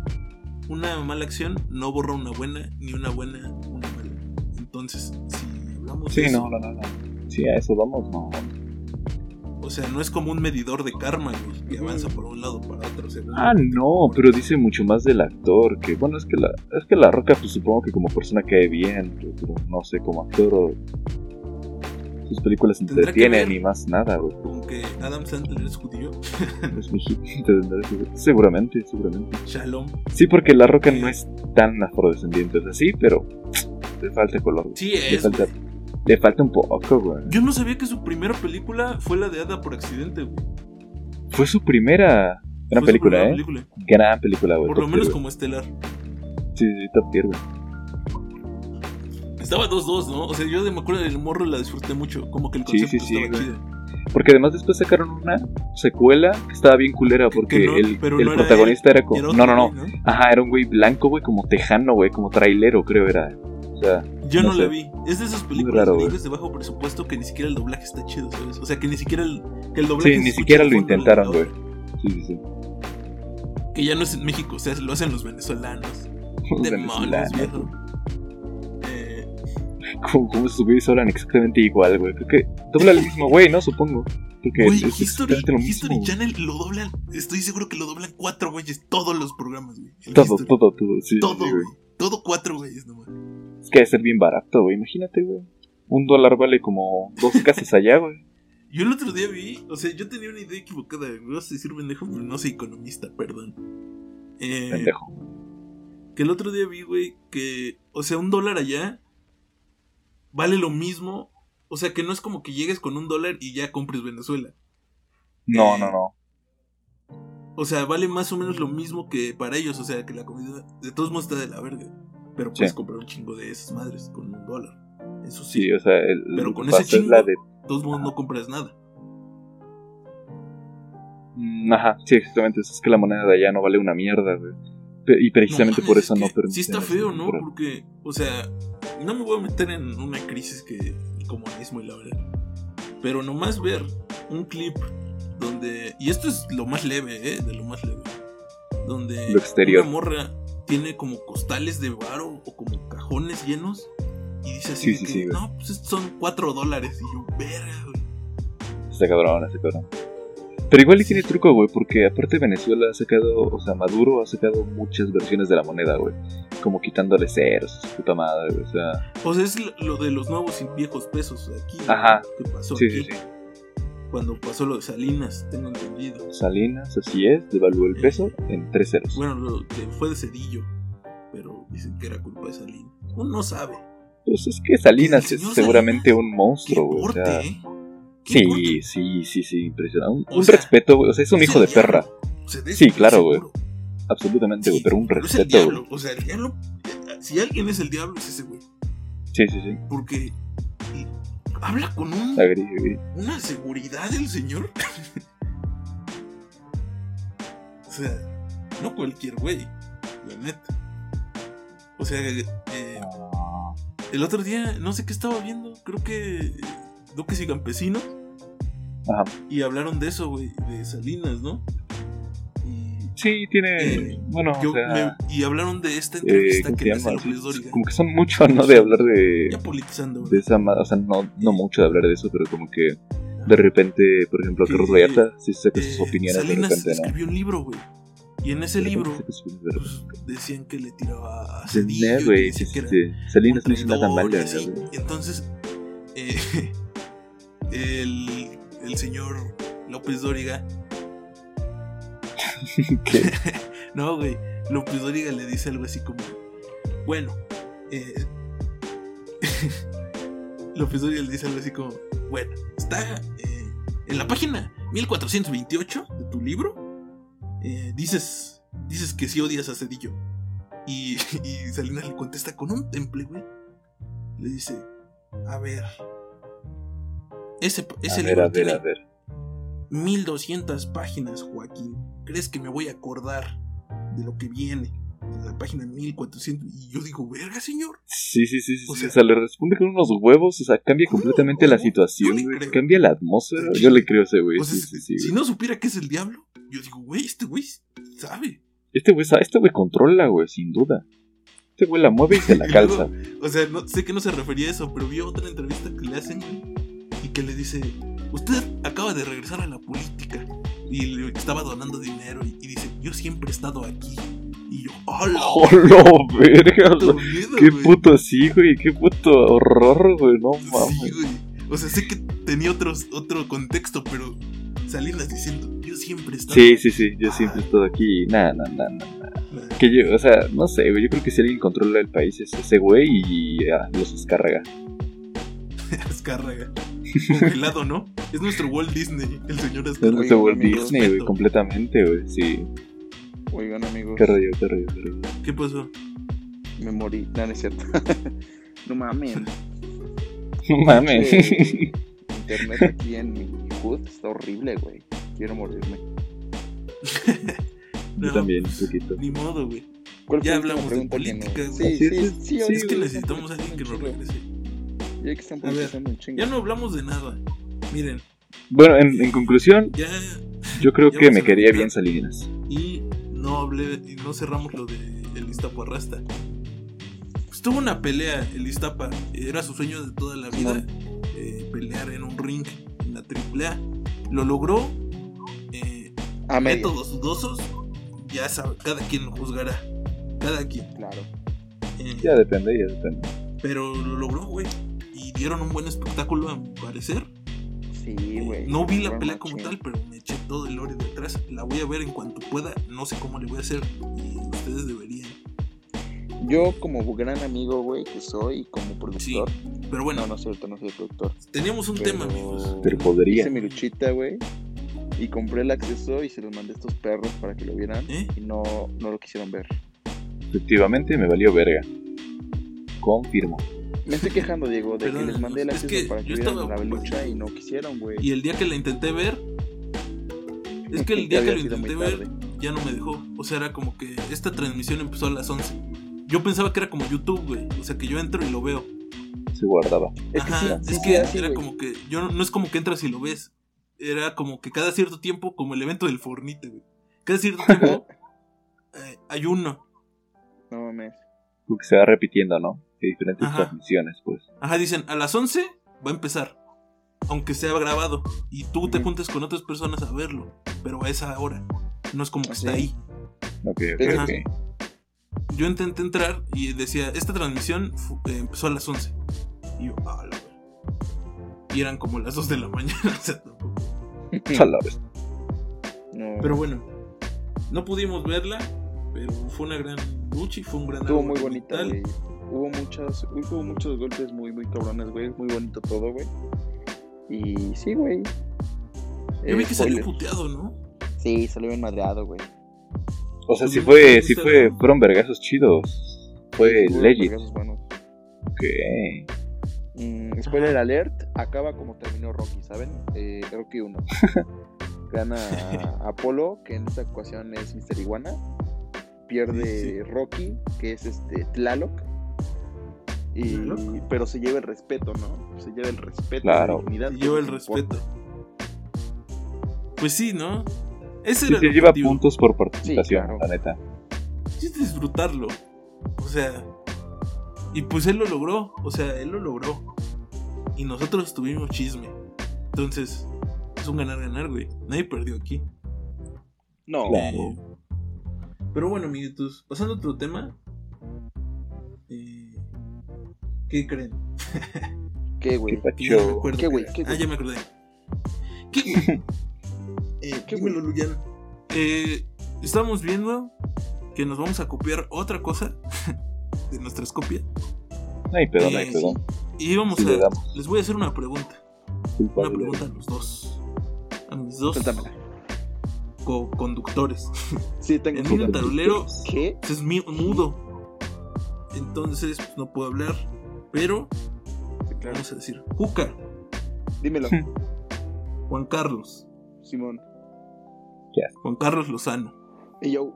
Una mala acción no borra una buena, ni una buena una mala. Entonces, si hablamos Sí, de eso, no, no, no, no. Sí, a eso vamos, no. o sea, no es como un medidor de karma, güey, que avanza por un lado para otro. según- Ah, no, pero dice mucho más del actor, que bueno, es que la, es que la roca, pues supongo que como persona cae bien, pero no sé, como actor o sus películas entretienen y más nada, güey. Con que Adam Sandler es judío. Es mexicano, seguramente, seguramente. Shalom. Sí, porque la roca no es tan afrodescendiente, o sea, sí, pero le falta color. Sí le es, falta, güey. le falta un poco, güey. Yo no sabía que su primera película fue la de Ada por accidente, güey. Fue su primera gran Fue su película, primera ¿eh? película. Gran película, güey. Por lo menos tier, como estelar. Sí, sí, top tier, güey. Estaba 2-2, ¿no? O sea, yo de me acuerdo del morro la disfruté mucho. Como que el Sí, concepto sí, sí, estaba güey. chido. Porque además después sacaron una secuela que estaba bien culera Que- porque no- el, el no era protagonista era como... era No, otro no, no. Ajá, era un güey blanco, güey, como tejano, güey, como trailero, creo era. O sea, Yo no, No la sé. vi. Es de esas películas raro, de bajo presupuesto que ni siquiera el doblaje está chido, ¿sabes? O sea, que ni siquiera el, que el doblaje sí, ni siquiera lo intentaron, güey. Sí, sí, sí. Que ya no es en México, o sea, lo hacen los venezolanos. Los Demonios, venezolanos, viejo. Como, como sus güeyes hablan exactamente igual, güey. Creo que dobla el mismo güey, ¿no? Supongo. Porque Güey, es History, lo History mismo. Channel lo doblan. Estoy seguro que lo doblan cuatro güeyes. Todos los programas, güey. Todo, History. todo, todo. Sí, Todo, sí, güey. Todo cuatro güeyes nomás. Es que debe ser bien barato, güey. Imagínate, güey. Un dólar vale como dos casas allá, güey. Yo el otro día vi, o sea, yo tenía una idea equivocada. Me vas a decir pendejo, pero no soy economista, perdón. Eh, Pendejo. Que el otro día vi, güey, que, o sea, un dólar allá vale lo mismo. O sea, que no es como que llegues con un dólar y ya compres Venezuela. No, Eh, no, no. O sea, vale más o menos lo mismo que para ellos. O sea, que la comida de todos modos está de la verga. Pero puedes Sí. comprar un chingo de esas madres con un dólar. Eso sí. Sí, o sea, el, Pero con ese chingo- la de todos modos no compras nada. Mm, Ajá, sí, exactamente. Es que la moneda de allá no vale una mierda, güey. Y precisamente No por eso es no que permiten. Sí está feo, ¿no? Porque, o sea, no me voy a meter en una crisis que el comunismo y la verdad. Pero nomás ver un clip donde. Y esto es lo más leve, ¿eh? De lo más leve. Donde Lo exterior. una morra tiene como costales de varo o como cajones llenos. Y dice así Sí, de sí, que, sí, no, pues estos son cuatro dólares. Y yo, verga, güey. Está cabrón, está cabrón. Pero igual y tiene truco, güey, porque aparte Venezuela ha sacado, o sea, Maduro ha sacado muchas versiones de la moneda, güey. Como quitándole ceros, su puta madre, güey, o sea. O sea, es lo- de los nuevos y viejos pesos aquí. Ajá. Que pasó Sí, aquí. sí, sí. Cuando pasó lo de Salinas, tengo entendido. Salinas, así es, devaluó el peso en tres ceros. Bueno, lo que fue de Cedillo, pero dicen que era culpa de Salinas. Uno no sabe. Pues es que Salinas El es seguramente un monstruo, güey, o sea. ¿eh? Sí, sí, sí, sí, impresionante. Un, O un sea, respeto, güey, o sea, es un hijo de perra. Sí, claro, güey. Absolutamente, güey, Sí, pero un respeto, güey. O sea, el diablo. Si alguien es el diablo, es ese güey. Sí, sí, sí. Porque habla con un, una seguridad el señor. o sea, no cualquier güey, la neta. O sea, eh, el otro día, no sé qué estaba viendo, creo que eh, Duques y Campesinos. Ajá. Y hablaron de eso, güey, de Salinas, ¿no? Y, Sí, tiene. Eh, bueno, yo o sea. me- y hablaron de esta eh, entrevista ¿Cómo que llama? López como que son mucho, ¿no? De hablar de. Ya politizando, De esa O sea, no, no mucho de hablar de eso, pero como que. De repente, por ejemplo, Que, Carlos Vallarta sí saca sus Eh, opiniones de Salinas repente, ¿no? escribió un libro, güey. Y en ese De repente libro de repente. pues, decían que le tiraba a Sí, Cedillo. no, güey, sí, sí, sí. Salinas no hizo nada mal, güey. Entonces, eh, el, el señor López Dóriga, ¿Qué? no, güey, López Dóriga le dice algo así como, bueno, eh, López Dóriga le dice algo así como, bueno, está eh, en la página 1428 de tu libro, eh, dices, dices que sí odias a Cedillo. Y, y Salinas le contesta con un temple, güey. Le dice, a ver, ese, ese A ver, libro a ver, tiene a ver. 1200 páginas, Joaquín. ¿Crees que me voy a acordar de lo que viene? En la página 1400. Y yo digo, verga, señor. Sí, sí, sí, sí. O sea- O sea, le responde con unos huevos. O sea, cambia ¿Cómo? completamente la situación, güey. Cambia la atmósfera. Yo le creo a ese güey. O sea, Sí, sí, sí. si güey. no supiera que es el diablo, yo digo, güey, este güey sabe. Este güey, este güey controla, güey, sin duda. Este güey la mueve y se la calza. O sea, no, sé que no se refería a eso, pero vi otra entrevista que le hacen güey, que le dice, usted acaba de regresar a la política y le estaba donando dinero y, y dice, yo siempre he estado aquí. Y yo, ¡hola! ¡Hola, verga! o sea, miedo, ¡Qué güey". puto sí, güey! ¡Qué puto horror, güey! No mames. Sí, güey. O sea, sé que tenía otros, otro contexto, pero Salinas diciendo, yo siempre he estado Sí, sí, sí. Yo siempre he estado aquí. Nada, nada, nada. Nah, Que yo, o sea, no sé. Yo creo que si alguien controla el país es ese güey y ah, los descarga. Azcárraga. Congelado, ¿no? Es nuestro Walt Disney, el señor Es Azcárraga. nuestro Walt amigos, Disney, güey, completamente, güey. Sí. Oigan, amigos. Qué rollo, qué rollo, qué rollo. ¿Qué pasó? Me morí. No, no es cierto. no mames. No mames. Internet aquí en mi hood está horrible, güey. Quiero morirme. Yo No, también, un pues, poquito. Ni modo, güey. ¿Cuál Ya hablamos de que no- política, Sí, güey. sí, Sí, sí. sí, Es que necesitamos a alguien que nos regrese. Ya que están ver, chingo. Ya no hablamos de nada. Miren, Bueno, en, en conclusión, ya. yo creo Ya que me a quedaría platicar. bien Salinas. Y no hablé. Y no cerramos lo de el Iztapa Rasta. Pues tuvo una pelea el Iztapa. Era su sueño de toda la vida. eh, pelear en un ring en la AAA. Lo logró. eh, A métodos dudosos. Ya sabe, cada quien lo juzgará. Cada quien. Claro. Eh, Ya depende, ya depende. Pero lo logró, güey. Dieron un buen espectáculo, a mi parecer. Sí, güey. No vi la pelea como tal, pero me eché todo el lore detrás. La voy a ver en cuanto pueda. No sé cómo le voy a hacer. Y ustedes deberían. Yo como gran amigo, güey, que soy, como productor. Pero bueno, No, no es cierto, no soy productor. teníamos un Pero tema, amigos. Pero podría. Hice mi luchita, güey. Y compré el acceso y se los mandé a estos perros para que lo vieran. ¿Eh? Y no, no lo quisieron ver. Efectivamente me valió verga. Confirmo. Me estoy quejando, Diego, de Perdón, que les mandé el es acceso que para que yo vieran estaba la lucha y no quisieron, güey. Y el día que la intenté ver, es que el día que lo intenté ver, ya no me dejó. O sea, era como que esta transmisión empezó a las 11. Yo pensaba que era como YouTube, güey. O sea, que yo entro y lo veo. Se guardaba. Es que Ajá, sí es que era como que. Yo no, no es como que entras y lo ves. Era como que cada cierto tiempo, como el evento del Fornite, güey. Cada cierto tiempo eh, hay uno. No mames. Porque se va repitiendo, ¿no? Hay diferentes Ajá. transmisiones, pues. Ajá, dicen, a las 11 va a empezar. Aunque sea grabado. Y tú te juntes con otras personas a verlo. Pero a esa hora. No es como que ¿Ah, está sí? ahí. Ok, ok, Ajá. ok. Yo intenté entrar y decía, esta transmisión eh, empezó a las 11. Y yo, ah, la verga". Y eran como las 2 de la mañana. o sea, tampoco. No. Pero bueno, no pudimos verla, pero fue una gran lucha y fue un gran Estuvo muy bonita, brutal. Hubo muchas, hubo muchos golpes muy, muy cabrones, güey. Muy bonito todo, güey. Y sí, güey. Yo vi que salió spoiler. puteado, ¿no? Sí, salió bien madreado, güey. O sea, sí fue, sí fue, fueron vergazos chidos. Fue Hubo legit. buenos. Ok. Mm, spoiler alert, acaba como terminó Rocky, ¿saben? Eh, Rocky 1. Gana Apolo, que en esta ocasión es Mr. Iguana. Pierde Rocky, que es este Tlaloc. Y, pero se lleva el respeto, ¿no? Se lleva el respeto. Claro. la dignidad, Y que lleva es el importa. respeto. Pues sí, ¿no? Ese Sí era te el lleva objetivo. puntos por participación, claro. la neta. Sí, disfrutarlo. O sea, y pues él lo logró. O sea, él lo logró. Y nosotros tuvimos chisme. Entonces, es un ganar-ganar, güey. Nadie perdió aquí. No, Claro. Eh, pero bueno, amiguitos, pasando a otro tema. ¿Qué creen? ¿qué, güey? No acuerdo ¿Qué, güey? era. ¿Qué, ah, güey? ya me acordé. ¿Qué? eh, ¿Qué, dímelo, Luyan. Eh, estamos viendo que nos vamos a copiar otra cosa de nuestras copias. No hay pedo, no hay Eh, pedo. Y vamos Sí, a. Les voy a hacer una pregunta. Una pregunta a los dos. A mis dos Cuéntamela. co-conductores. Sí, tengo En que un tablero ¿Qué? es mi- mudo. Entonces pues, no puedo hablar. Pero Sí, claro. vamos a decir: Juca, Dímelo, Juan Carlos. Simón. Juan Carlos Lozano. Y yo,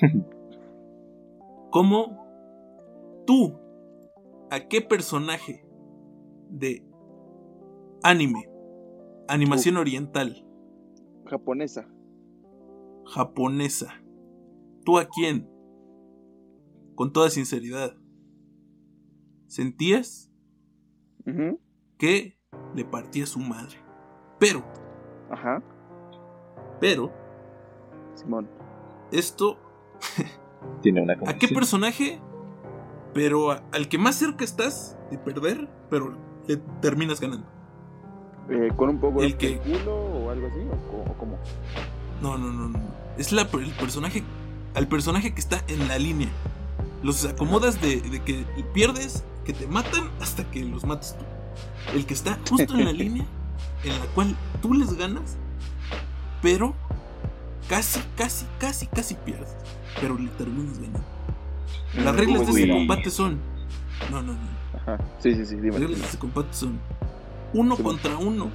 ¿Cómo tú, a qué personaje de anime, animación oriental, japonesa. japonesa, tú a quién, con toda sinceridad, sentías que le partía su madre? Pero, Ajá, pero, Simón. esto, Tiene una ¿a qué personaje? Pero a- al que más cerca estás de perder, pero le terminas ganando. Eh, ¿Con un poco El de que- culo o algo así? ¿O, cómo? No, no, no, no. Es la, el personaje. Al personaje que está en la línea. Los acomodas de, de que pierdes, que te matan, hasta que los mates tú. El que está justo en la línea en la cual tú les ganas, pero casi, casi, casi, casi pierdes. Pero le terminas ganando. Las Mm, reglas de ese combate son. No, no, no. Ajá, sí, sí, sí, dime. Las reglas de ese combate son. Uno Sí, contra uno.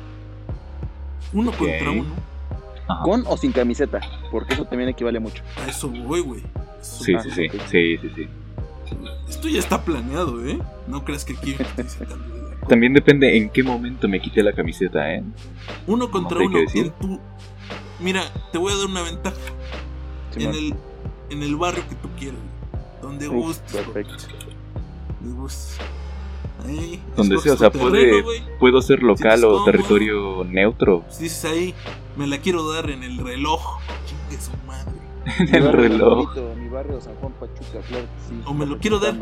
Uno contra uno. Ajá. ¿Con o sin camiseta? Porque eso también equivale mucho. A eso voy, güey. Eso Sí, sí, sí, sí, sí, sí. Esto ya está planeado, ¿eh? No creas que aquí. También depende en qué momento me quité la camiseta, ¿eh? Uno contra que uno. En tu... Mira, te voy a dar una ventaja. En el, en el barrio que tú quieras. Donde Uf, gustes. perfecto. Donde gustes. Ahí. Donde sea, o sea, terreno, puede-. Puedo ser local o territorio neutro Dices ahí, me la quiero dar en el reloj. Chingue su madre. en el reloj. favorito, mi barrio San Juan Pachuca, claro que sí. O me lo quiero dar.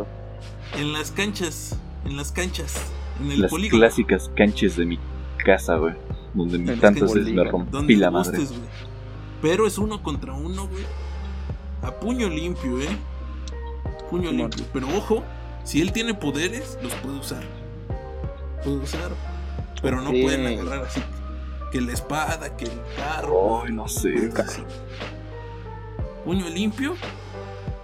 En las canchas. En las canchas. En el Las polígono. clásicas canchas de mi casa, güey. Donde En tantas veces me rompí Donde la madre. gustes. Pero es uno contra uno, güey. A puño limpio, ¿eh? Puño limpio. Pero ojo, si él tiene poderes, los puede usar. Puede usar. Pero no pueden agarrar así. Que la espada, que el carro. Ay, no sé. así. Puño limpio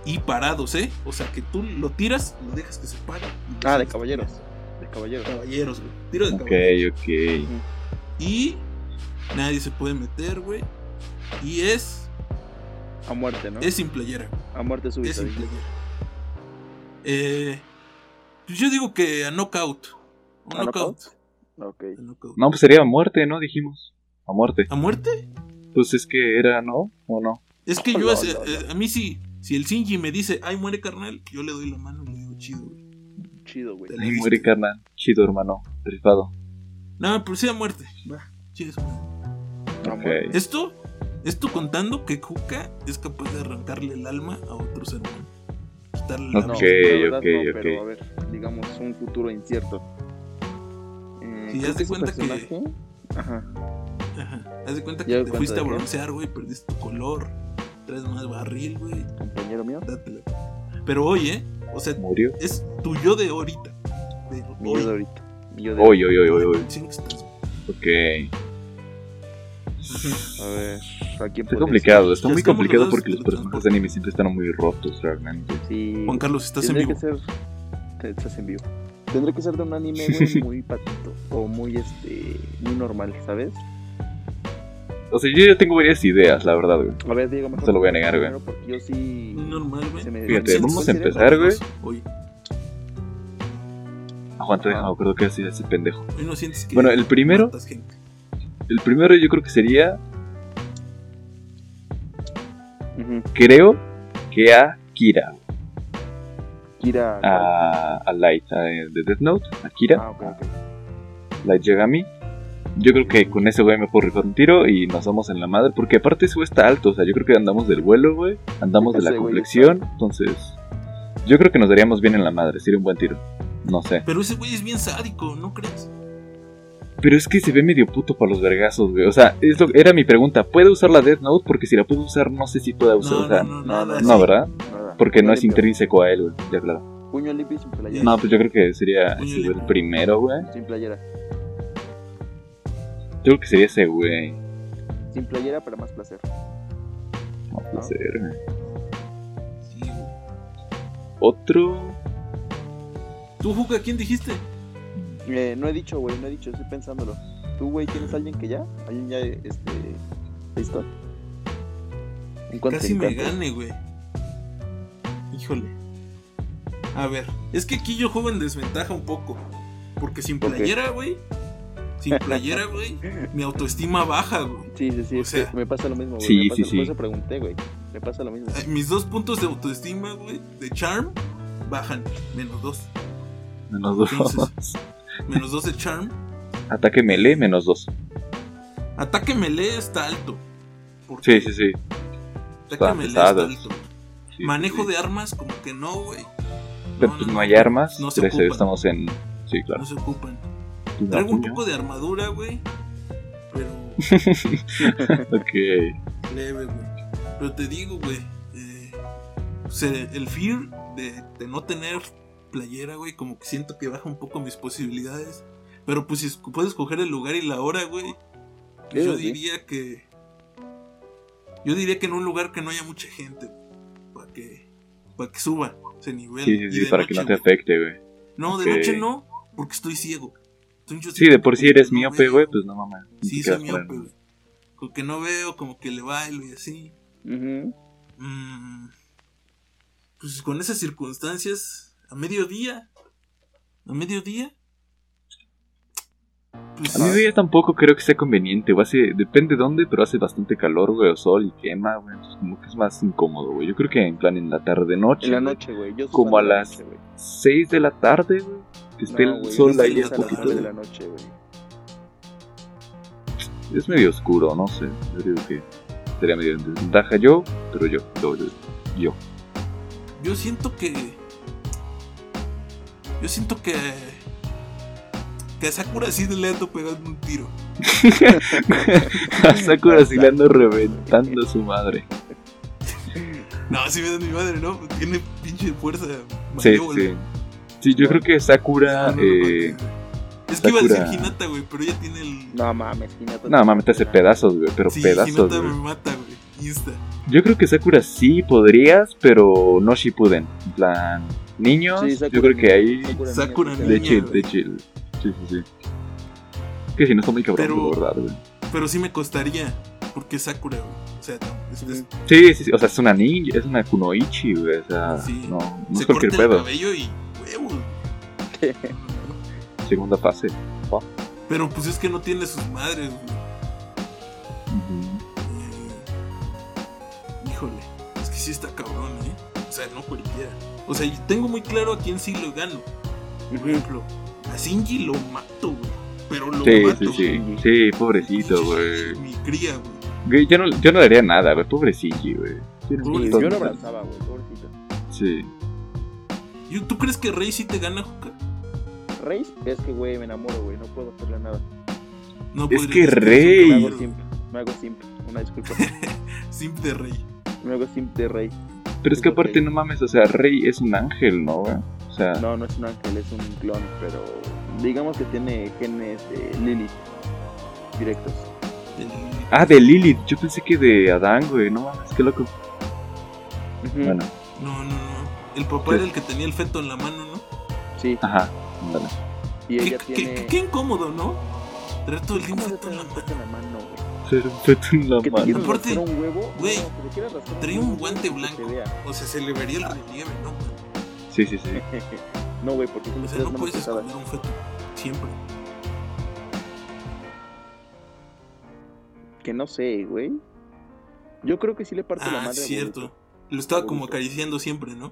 y parados, ¿eh? O sea, que tú lo tiras, lo dejas que se pare. Ah, de caballeros. De caballeros. Caballeros, güey. Tiro de Ok, caballeros. ok. Y nadie se puede meter, güey. Y es, A muerte, ¿no? es sin playera. A muerte Es súbita. sin dice. playera. Eh, pues yo digo que a knockout. Un ¿A knockout. Ok. A knockout. No, pues sería a muerte, ¿no? Dijimos. A muerte. ¿A muerte? Pues es que era, ¿no? ¿O no? Es que yo, No, hace- no, no. eh, a mí sí, si el Shinji me dice, ay, muere carnal, yo le doy la mano y le digo, chido, güey. Chido, güey. Ay, muere carnal. Chido, hermano. Rifado. No, pero sí a muerte. Va, chido. A Ok. muerte. Esto, esto contando que Kuka es capaz de arrancarle el alma a otro ser humano. Quitarle la No, Ok, la verdad ok, no, ok. pero a ver, digamos, un futuro incierto. Eh, Sí, creo haz de cuenta que- Ajá. Ajá. Haz de cuenta que te cuenta fuiste a broncear, güey, perdiste tu color, traes más barril, güey, Compañero mío. dátela. Pero oye, o sea, Murió. es tu yo de ahorita. De Mi hoy. yo de ahorita. Mi yo de Hoy, hoy, hoy, hoy, hoy. Ok. A ver, ¿a quién Está complicado, está Ya muy complicado porque los personajes de anime siempre están muy rotos realmente. Sí. Juan Carlos, estás en vivo. que ser. te- Estás en vivo. Tendría que ser de un anime, güey, muy patito. O muy, este. Muy normal, ¿sabes? O sea, yo ya tengo varias ideas, la verdad, güey. A ver, Diego, mejor. te lo voy a negar, güey. Porque yo sí. Normal, güey. se me- Fíjate, se me- vamos a se empezar, güey. Hoy, Aguanta, Ah. déjame acuerdo que hacía ese pendejo. hoy no sientes que. Bueno, el primero-. El primero yo creo que sería, creo que a Kira, Kira. a, a Light, a- de Death Note, a Kira, Ah, ok, ok. Light Yagami. Yo creo que con ese güey me puedo rifar un tiro y nos vamos en la madre. Porque aparte ese güey está alto. O sea, yo creo que andamos del vuelo, güey. Andamos de la complexión. Entonces, yo creo que nos daríamos bien en la madre. Sería un buen tiro. No sé. Pero ese güey es bien sádico, ¿no crees? Pero es que se ve medio puto para los vergazos, güey. O sea, es lo- era mi pregunta. ¿Puede usar la Death Note? Porque si la puedo usar, no sé si pueda usar. No, o sea, no, no, no, nada. no, así. ¿verdad? Nada. Porque no es limpio. intrínseco a él, güey. Ya, claro. Puño limpio sin playera. No, pues yo creo que sería el primero, güey. Sin playera. Yo creo que sería ese, güey. Sin playera para más placer. No puede ser, güey. Sí, güey. Otro. ¿Tú, Juca, quién dijiste? Eh, no he dicho, güey, no he dicho, estoy pensándolo. ¿Tú, güey, tienes a alguien que ya? ¿Alguien ya, este, listo? Casi me gane, güey. Híjole. A ver, es que aquí yo juego en desventaja un poco. Porque sin playera, güey. Sin playera, güey. Mi autoestima baja, güey. Sí, sí, sí, O sea- me pasa lo mismo, güey. Sí, me pasa, sí, sí. Por eso pregunté, güey. Me pasa lo mismo. Eh, Mis dos puntos de autoestima, güey, de charm, bajan. Menos dos. Menos dos. Entonces- Menos dos de charm. Ataque melee, menos dos. Ataque melee está alto. Porque Sí, sí, sí. Ataque Está melee pesado. está alto. Sí, Manejo sí. de armas, como que no, güey. Pero pues no hay armas. No se ocupan. estamos en. Sí, claro. No se ocupan. Traigo un poco de armadura, güey. Pero Ok. leve, güey. Pero te digo, güey. eh, o sea, el fear de, de no tener playera, güey, como que siento que baja un poco mis posibilidades. Pero pues si puedes escoger el lugar y la hora, güey. pues yo diría que. Yo diría que en un lugar que no haya mucha gente. Para que. Para que suba ese nivel. Sí, Y sí, para que noche, no te afecte, güey. No, de noche no, porque estoy ciego. Sí, de por sí eres no miope, güey, pues no mames. Sí, soy miope, güey. Como que no veo, como que le bailo y así. Mm, pues con esas circunstancias, a mediodía. A mediodía. Pues, A ya tampoco creo que sea conveniente, güey. Hace, depende dónde, pero hace bastante calor, güey, o sol y quema, güey. Entonces, como que es más incómodo, güey. Yo creo que en plan en la tarde noche. En la noche, güey. Yo soy Como a las noche, güey. 6 de la tarde, güey. Que esté No, el güey, sol ahí a las poquito. de la noche, güey. Es medio oscuro, no sé. Yo digo que sería medio en desventaja yo, pero yo, yo, yo. yo. yo siento que. Yo siento que. Que a Sakura sí le ando pegando un tiro. A Sakura sí le ando reventando a su madre. No, sí me da mi madre, ¿no? Tiene pinche fuerza. Sí, sí. Sí, yo creo que Sakura. No, no, no eh. Es que iba a decir Sakura- Hinata, güey, pero ella tiene el. No mames, Hinata. no, mames, te hace pedazos, güey. Pero sí, pedazos, Hinata güey. me mata, güey. Insta. Yo creo que Sakura sí podrías, pero no Shippuden. En plan, niños, Sí, yo Sakura creo que ahí. Sakura Sakura niño, De niña, chill, de chill. Sí, sí, sí. Que si no está muy cabrón, Pero- la verdad, güey. Pero sí me costaría. Porque es Sakura, güey. O sea, no, es- es- Sí, sí, sí. O sea, es una ninja, es una kunoichi, güey. O sea, Sí. no, no se es cualquier corta el pedo. cabello y Segunda fase. Pero pues es que no tiene sus madres, güey. Eh, híjole, es que sí está cabrón, ¿eh? O sea, no cualquiera. O sea, yo tengo muy claro a quién sí lo gano. Por ejemplo, a Shinji lo mato, güey. Pero lo Sí, mato. sí, sí. güey. Sí, pobrecito, güey. Mi cría, güey. Güey, Yo no, yo no le haría nada, güey. Pobre Shinji, güey. Yo lo abrazaba, güey, pobrecito. Sí. ¿Y ¿Tú crees que Rey sí te gana, Juca? Reis, es que, güey, me enamoro, güey, no puedo hacerle nada. No Es que Rey- Me hago simp, me hago simp, una disculpa. Simp de Rey. me hago simp de Rey. Pero es que aparte, no mames, o sea, Rey es un ángel, ¿no, güey? O sea, No, no es un ángel, es un clon, pero digamos que tiene genes de Lilith directos. El- ah, de Lilith. Yo pensé que de Adán, güey. No mames, qué loco. Ujú, Bueno, No, no, no. El papá Sí. era el que tenía el feto en la mano, ¿no? Sí, ajá. Ándale. y Qué, ella qué- tiene. qué incómodo, ¿no? Traer todo el tiempo ¿Cómo se feto en la mano. feto en la mano, güey? Ser un feto en la ¿Que te mano. Aparte, rascar un huevo? güey, traía un guante blanco. O sea, se le vería el relieve, ¿no? Sí, sí, sí. no, güey, porque son O sea, no puedes esconder un feto. Siempre. Que no sé, güey. Yo creo que sí le parte la Ah, madre. a cierto. Lo estaba como acariciando siempre, ¿no?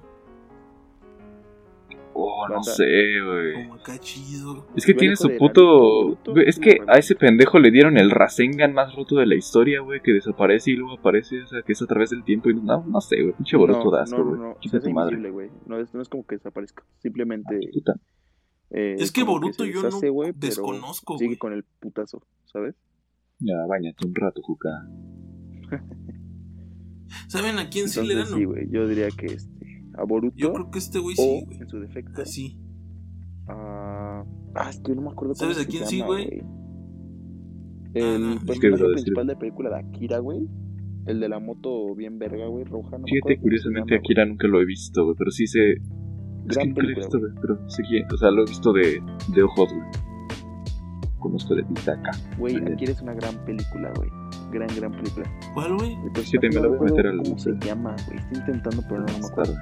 Oh, no Banda. sé, güey. Como acá chido. Es que tiene su de puto. Güey, es que güey. a ese pendejo le dieron el Rasengan más roto de la historia, güey, que desaparece y luego aparece, o sea, que es a través del tiempo y no, no sé, güey, pinche Boruto no, da asco, no, no, güey. no, tu madre. güey. No es, no es como que desaparezca. Simplemente. Puta. eh, Es que Boruto yo deshace, no güey, desconozco, Sigue güey. con el putazo, ¿sabes? Ya, bañate un rato, Juca. ¿Saben a quién sí le Entonces, sí, güey. Yo diría que este. A Boruto. Yo creo que este güey sí, güey. en su defecto. Así. a- Ah, es que no me acuerdo cómo ¿Sabes a se quién sí, llama, güey? El no, personaje ¿qué iba a decir? principal de la película de Akira, güey. El de la moto bien verga, güey, roja. No Fíjate, curiosamente, llama, Akira nunca lo he visto, güey, pero sí sé. Es que nunca lo he visto, güey, pero sé quién. O sea, lo he visto de, de ojos, güey. Conozco de Pitaka. Güey, Vale. Akira es una gran película, güey. Gran, gran película. ¿Cuál, güey? El Sí, te me no voy a meter al- ¿Cómo se llama, güey? Estoy intentando, pero no, no me acuerdo.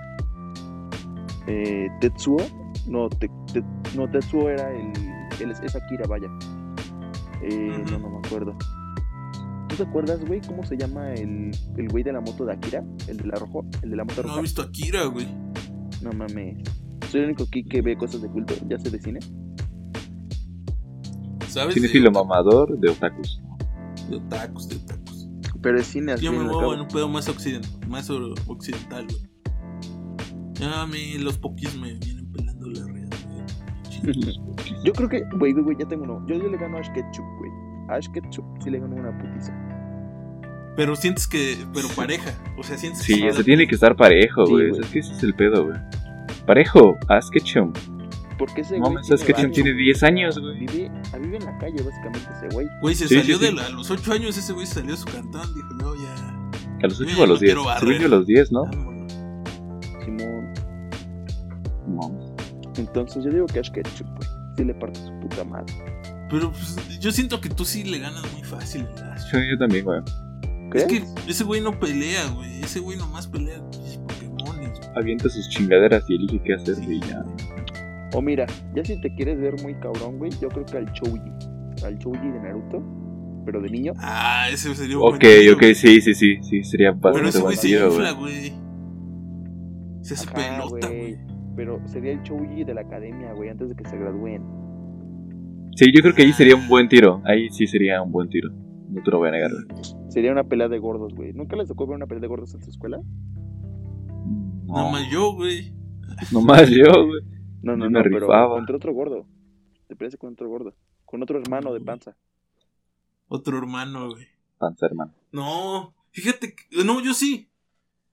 Eh, Tetsuo. No, te, te- no, Tetsuo era el, el- Es Akira, vaya. Eh. No, no me acuerdo. ¿Tú te acuerdas, güey, cómo se llama el, el güey de la moto de Akira? El de la rojo, el de la moto No roja. he visto a Kira, güey. No mames. Soy el único aquí que ve cosas de culto. ¿Ya sé de cine? ¿Sabes? Cinefilo de, mamador de otakus. de otakus, de otakus. Pero es cine, así Yo me muevo en un pedo más occidental, más occidental, güey. Ya a mí los pokis me vienen pelando la red, güey. Yo creo que, güey, güey, güey, ya tengo uno. Yo, yo le gano a Ash Ketchum, güey. A Ash Ketchum sí le gano una putiza. Pero sientes que, pero pareja, o sea, sientes Sí, que ese tiene que estar parejo, Sí, güey. güey. es que ese es el pedo, güey. Parejo, Ash Ketchum. Porque ese No güey. Ash tiene varo, tiene 10 años, güey. Vive, ah, vive en la calle, básicamente, ese güey. Güey, se Sí, salió sí, de sí. la, a los 8 años ese güey salió a su cantón, dijo, no, ya. A los 8 Yo o a los no 10. quiero barrer. Según yo a los 10, ¿no? vámonos. Entonces yo digo que Ash Ketchum, güey. Sí le parte su puta madre. Pero pues, yo siento que tú sí le ganas muy fácil Ash. Yo, yo también, güey. Es que ese güey no pelea, güey. Ese güey nomás pelea con sus Pokémones. güey. Avienta sus chingaderas y elige qué hacer, Sí. y ya. O mira, ya si te quieres ver muy cabrón, güey, yo creo que al Chouji. Al Chouji de Naruto, pero de niño. Ah, ese sería un Ok, buen ok, güey. sí, sí, sí. Sí, sería Pero bastante ese güey se infla, güey. güey. Se hace Ajá, pelota, güey. güey. Pero sería el Chouji de la academia, güey, antes de que se gradúen. Sí, yo creo que ahí sería un buen tiro. Ahí sí sería un buen tiro. No te lo voy a negar, güey. Sería una pelea de gordos, güey. ¿Nunca les tocó ver una pelea de gordos en su escuela? No, más yo, güey. nomás yo, güey. No, no, Yo no, me pero rifaba. contra otro gordo. Te parece con otro gordo. Con otro hermano de panza. Otro hermano, güey. Panza, hermano. No, fíjate, que- no, yo sí.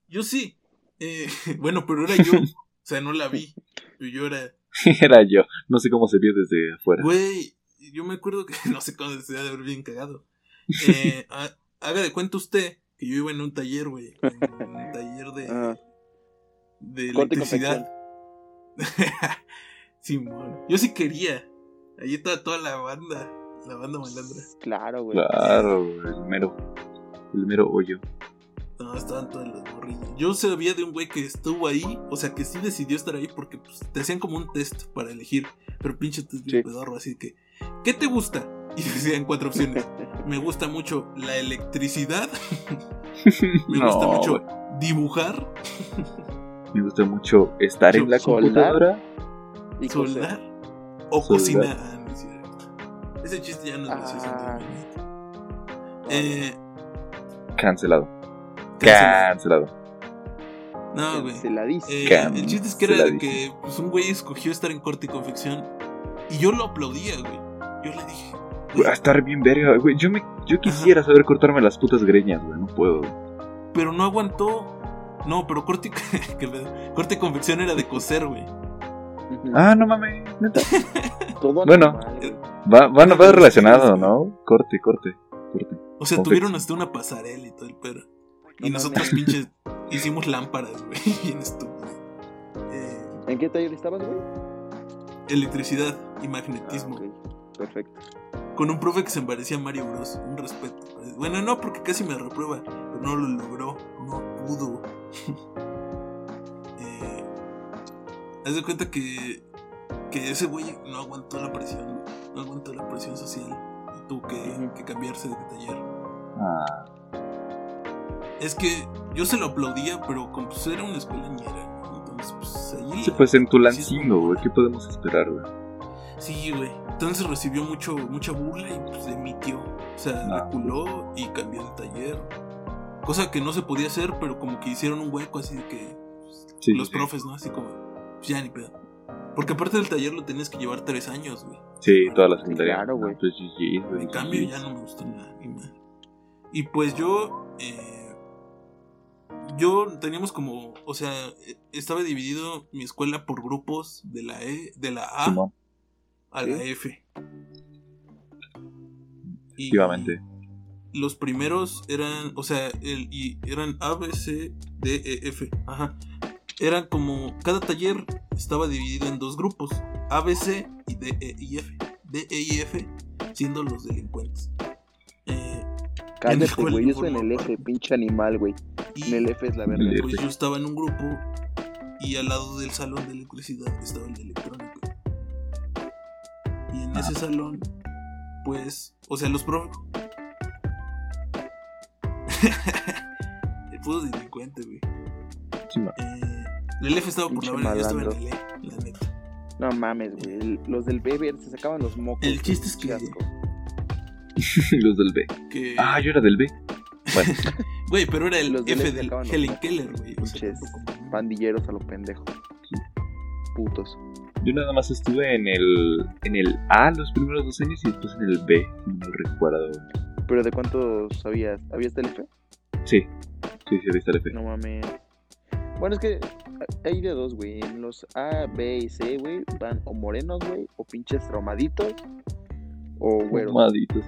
Yo sí. Eh, bueno, pero era yo. O sea, no la vi. Yo era. Era yo. No sé cómo se vio desde afuera. Güey, yo me acuerdo que no sé cómo se debe de haber bien cagado. Eh, ha- haga de cuenta usted que yo iba en un taller, güey. En un taller de, Ah, de electricidad. Simón. Yo sí quería. Allí estaba toda la banda. La banda malandra. Claro, güey. Claro, güey, el mero. El mero hoyo. No, estaban todas las morrillas. Yo sabía de un güey que estuvo ahí, o sea, que sí decidió estar ahí porque pues, te hacían como un test para elegir. Pero pinche test bien Sí. pedorro, así que, ¿qué te gusta? Y decían cuatro opciones. Me gusta mucho la electricidad, me No, gusta mucho dibujar, Me gusta mucho estar en la computadora. Y soldar o cocinar. Ah, no es cierto. Ese chiste ya no es Ah. entonces, Eh, Cancelado. Cancelado. Cancelado. No, güey. Eh, el chiste es que era de que pues, un güey escogió estar en corte y confección. Y yo lo aplaudía, güey. Yo le dije. Güey, "Güey, a estar bien verga, güey. Yo, me, yo quisiera saber cortarme las putas greñas, güey. No puedo. güey. Pero no aguantó. No, pero corte corte y confección era de coser, güey. Ah, no mames. Neta. Todo bueno. Va, va, va relacionado, ¿no? Corte, corte, corte. O sea, Confección. tuvieron hasta una pasarela y todo el Y No nosotros mames. pinches hicimos lámparas, güey. Bien estúpido. Eh, ¿En qué taller estabas, güey? electricidad y Ah, magnetismo. ok. Perfecto. Con un profe que se parecía a Mario Bros. Un respeto. Bueno, no, porque casi me reprueba. Pero no lo logró. No pudo. eh, haz de cuenta que, que ese güey no aguantó la presión. No aguantó la presión social. Y tuvo que, que cambiarse de taller. Ah, Es que yo se lo aplaudía, pero como pues era una escuela ñera, ¿no? Entonces, pues ahí. sí, pues en tu sí es lancingo, como- güey. ¿Qué podemos esperar, güey? Sí, güey. Entonces recibió mucho, mucha burla y pues emitió. O sea, Ah. reculó y cambió de taller. Cosa que no se podía hacer, pero como que hicieron un hueco así de que pues, Sí, los sí. profes, ¿no? Así como, pues ya ni pedo. Porque aparte del taller lo tenías que llevar tres años, güey. Sí, toda la secundaria. Claro, güey. No, pues GG. En cambio ya no me gustó nada. ni. Y pues yo, eh, yo teníamos como, o sea, eh, estaba dividido mi escuela por grupos de la E, de la A Simón, a la Sí. F. Y efectivamente. Los primeros eran, o sea, el, y eran A, B, C, D, E, F. Ajá. Eran como, cada taller estaba dividido en dos grupos, A, B, C y D, E y F. D, E y F siendo los delincuentes. Eh, Cállate, güey. Yo soy en el. F, pinche animal, güey. Y el F es la verga. pues yo estaba en un grupo y al lado del salón de electricidad estaba el de electrónica. Y en ese salón, pues, o sea, los profes... el puto delincuente, güey. Eh, el F estaba por la verga, yo estaba en el E, la neta. No mames, güey. El- Los del Beber se sacaban los mocos. El chiste es que. Los del B. que- Ah, yo era del B. Bueno, Güey, pero era el Los del F del los Helen. Keller, güey. Pinches Pandilleros a lo pendejo. Putos. yo nada más estuve en el, en el A los primeros dos años y después en el B, no recuerdo. ¿Pero de cuántos sabías? ¿Habías del F? Sí, sí, sí, viste el F. No mames. Bueno, es que hay de dos, güey. En los A, B y C, güey, van o morenos, güey, o pinches traumaditos, o güeros. Maditos.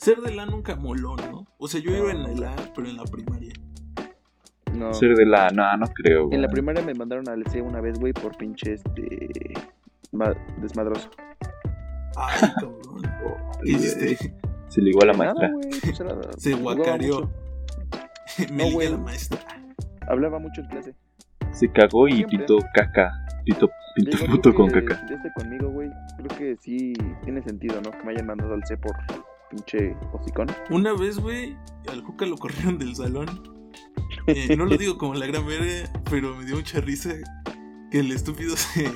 Ser del A nunca moló, ¿no? O sea, yo iba en el A, pero en la primaria. No. Ser de la. No, no creo. En la güey. primaria me mandaron al C una vez, güey, por pinche este. ma- desmadroso. Ay, cabrón. ¿Qué hiciste? Se ligó a la Nada, maestra. güey, pues era- Se jugaba guacareó. mucho. Me No, ligué güey. a la maestra. Hablaba mucho en clase. Se cagó y Siempre. pintó caca. Pintó, pintó Digo, puto creo con que caca. conmigo, güey, creo que sí tiene sentido, ¿no? Que me hayan mandado al C por pinche hocicón. Una vez, güey, al Juca lo corrieron del salón. Eh, no lo digo como la gran verga, pero me dio mucha risa que el estúpido se.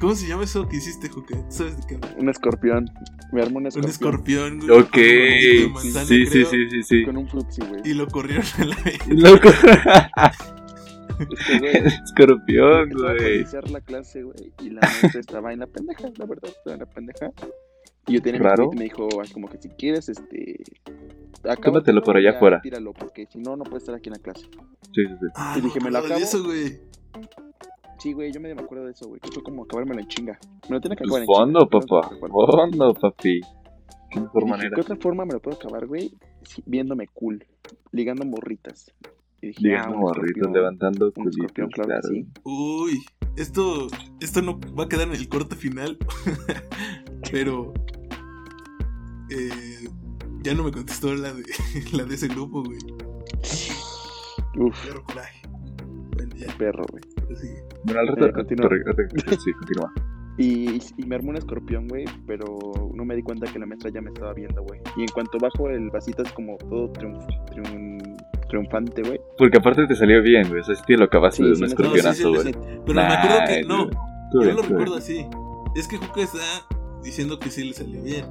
¿Cómo se llama eso que hiciste, Juca? ¿Sabes de qué? Un escorpión. Me armó un Un escorpión. escorpión, güey. Ok. con un manzana, Sí, sí, creo, sí, sí, sí. Con un flupsi, güey. Y lo corrieron a la. Loco. Es que, güey, Escorpión, güey. iniciar la clase, güey, y la maestra estaba en la pendeja, la verdad, estaba en la pendeja. Y yo tenía Raro. mi me dijo, así como que si quieres, este. Tómatelo por allá afuera. Tíralo, porque si no, no puedes estar aquí en la clase. Sí, sí, sí. Ah, Y dije, no me lo acabo. eso, güey. Sí, güey, yo medio me acuerdo de eso, güey. Que fue como acabármelo en chinga. Me lo tiene que acabar en fondo, chinga. papá. no. Fondo, papi. Qué mejor dije, manera. ¿Qué otra forma me lo puedo acabar, güey? Sí, viéndome cool, ligando morritas. Y dije, ah, un morritos, escorpión, levantando un culitos, escorpión, claro, claro. sí. Uy, esto, esto no va a quedar en el corte final. Pero eh, ya no me contestó la de, la de ese grupo, güey. Uf, Pero coraje. Bueno, ya, perro, güey. sigue. Bueno, al rato. Eh, continúa. Sí, continúa. Y, y me armó un escorpión, güey, pero no me di cuenta que la maestra ya me estaba viendo, güey. Y en cuanto bajo el vasito es como todo triunf, triun- triunfante, güey. Porque aparte te salió bien, güey. O sea, sí lo acabaste Sí, de sí, un escorpionazo, güey. sí, Pero me acuerdo que no. Tú Yo lo tú recuerdo así. Es que Juca está diciendo que sí le salió bien.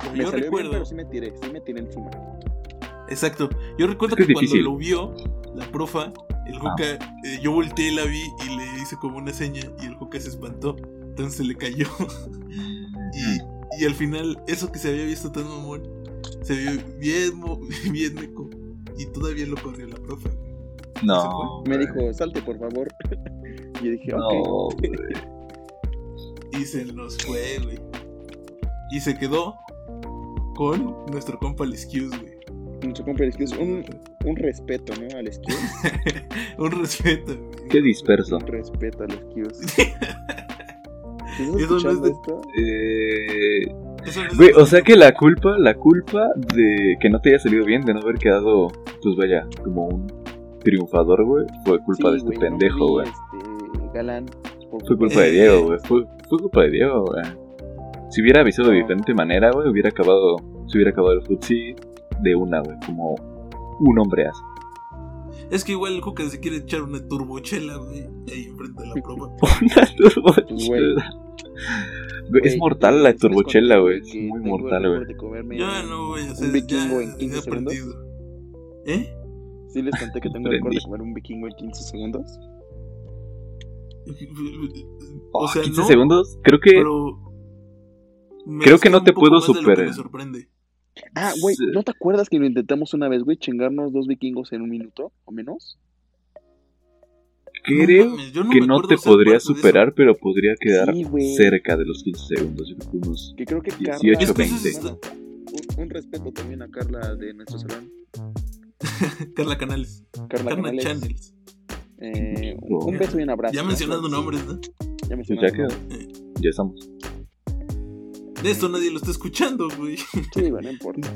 Pero Me yo salió recuerdo. bien, pero sí me tiré, sí me tiré encima. Exacto. Yo recuerdo Es que cuando lo vio, la profa, el Ah. Juca, eh, yo volteé, la vi y le hice como una seña y el Juca se espantó. Entonces se le cayó. y, y al final, eso que se había visto tan mamón, se vio bien, bien meco. Y todavía lo corrió la profa. No. Me dijo, salte, por favor. y yo dije, No, ok. Y se nos fue, güey. Y se quedó con nuestro compa el Excuse, güey. Mucho compa, que es un, un respeto, ¿no? Al excuse. Un respeto, güey. Qué disperso. un respeto al excuse. ¿Estás Eso no es de- esto? Eh, Eso no es güey, o sea que la culpa, la culpa de que no te haya salido bien, de no haber quedado, pues vaya, como un triunfador, güey, fue culpa Sí, de este güey, no me pendejo, güey. Este, galán. por Fue culpa culpa de Diego, güey. Fue, fue culpa de Diego, güey. Si hubiera avisado de diferente manera, güey, hubiera acabado, se hubiera acabado el futsi de una, güey, como un hombre hace. Es que igual el Juca se quiere echar una turbochela, güey, ahí enfrente de la prueba. Una turbochela. Güey, es Güey, mortal la turbochela, güey. Es muy mortal, güey. Ya no voy a hacer Un vikingo ya, en 15 ya he segundos. aprendido. ¿Eh? Sí les conté que tengo el récord de comer un vikingo en 15 segundos. O Oh, sea, 15 no, segundos, creo que. pero me Creo que no te puedo superar. me sorprende. Ah, güey. ¿no te acuerdas que lo intentamos una vez, güey? Chingarnos dos vikingos en un minuto o menos. Creo No mames, yo que no te podría superar, pero podría quedar Sí, cerca de los 15 segundos. Yo creo que unos. Que creo que 18, Carla. 20. Un, un respeto también a Carla de nuestro salón. Carla Canales. Carla Carla Canales. Channels. Eh, un, un beso y un abrazo. Ya mencionando nombres, ¿no? Ya Pues mencionando ya quedó. nombres. Ya estamos. De esto nadie lo está escuchando, güey. Sí, bueno, no importa.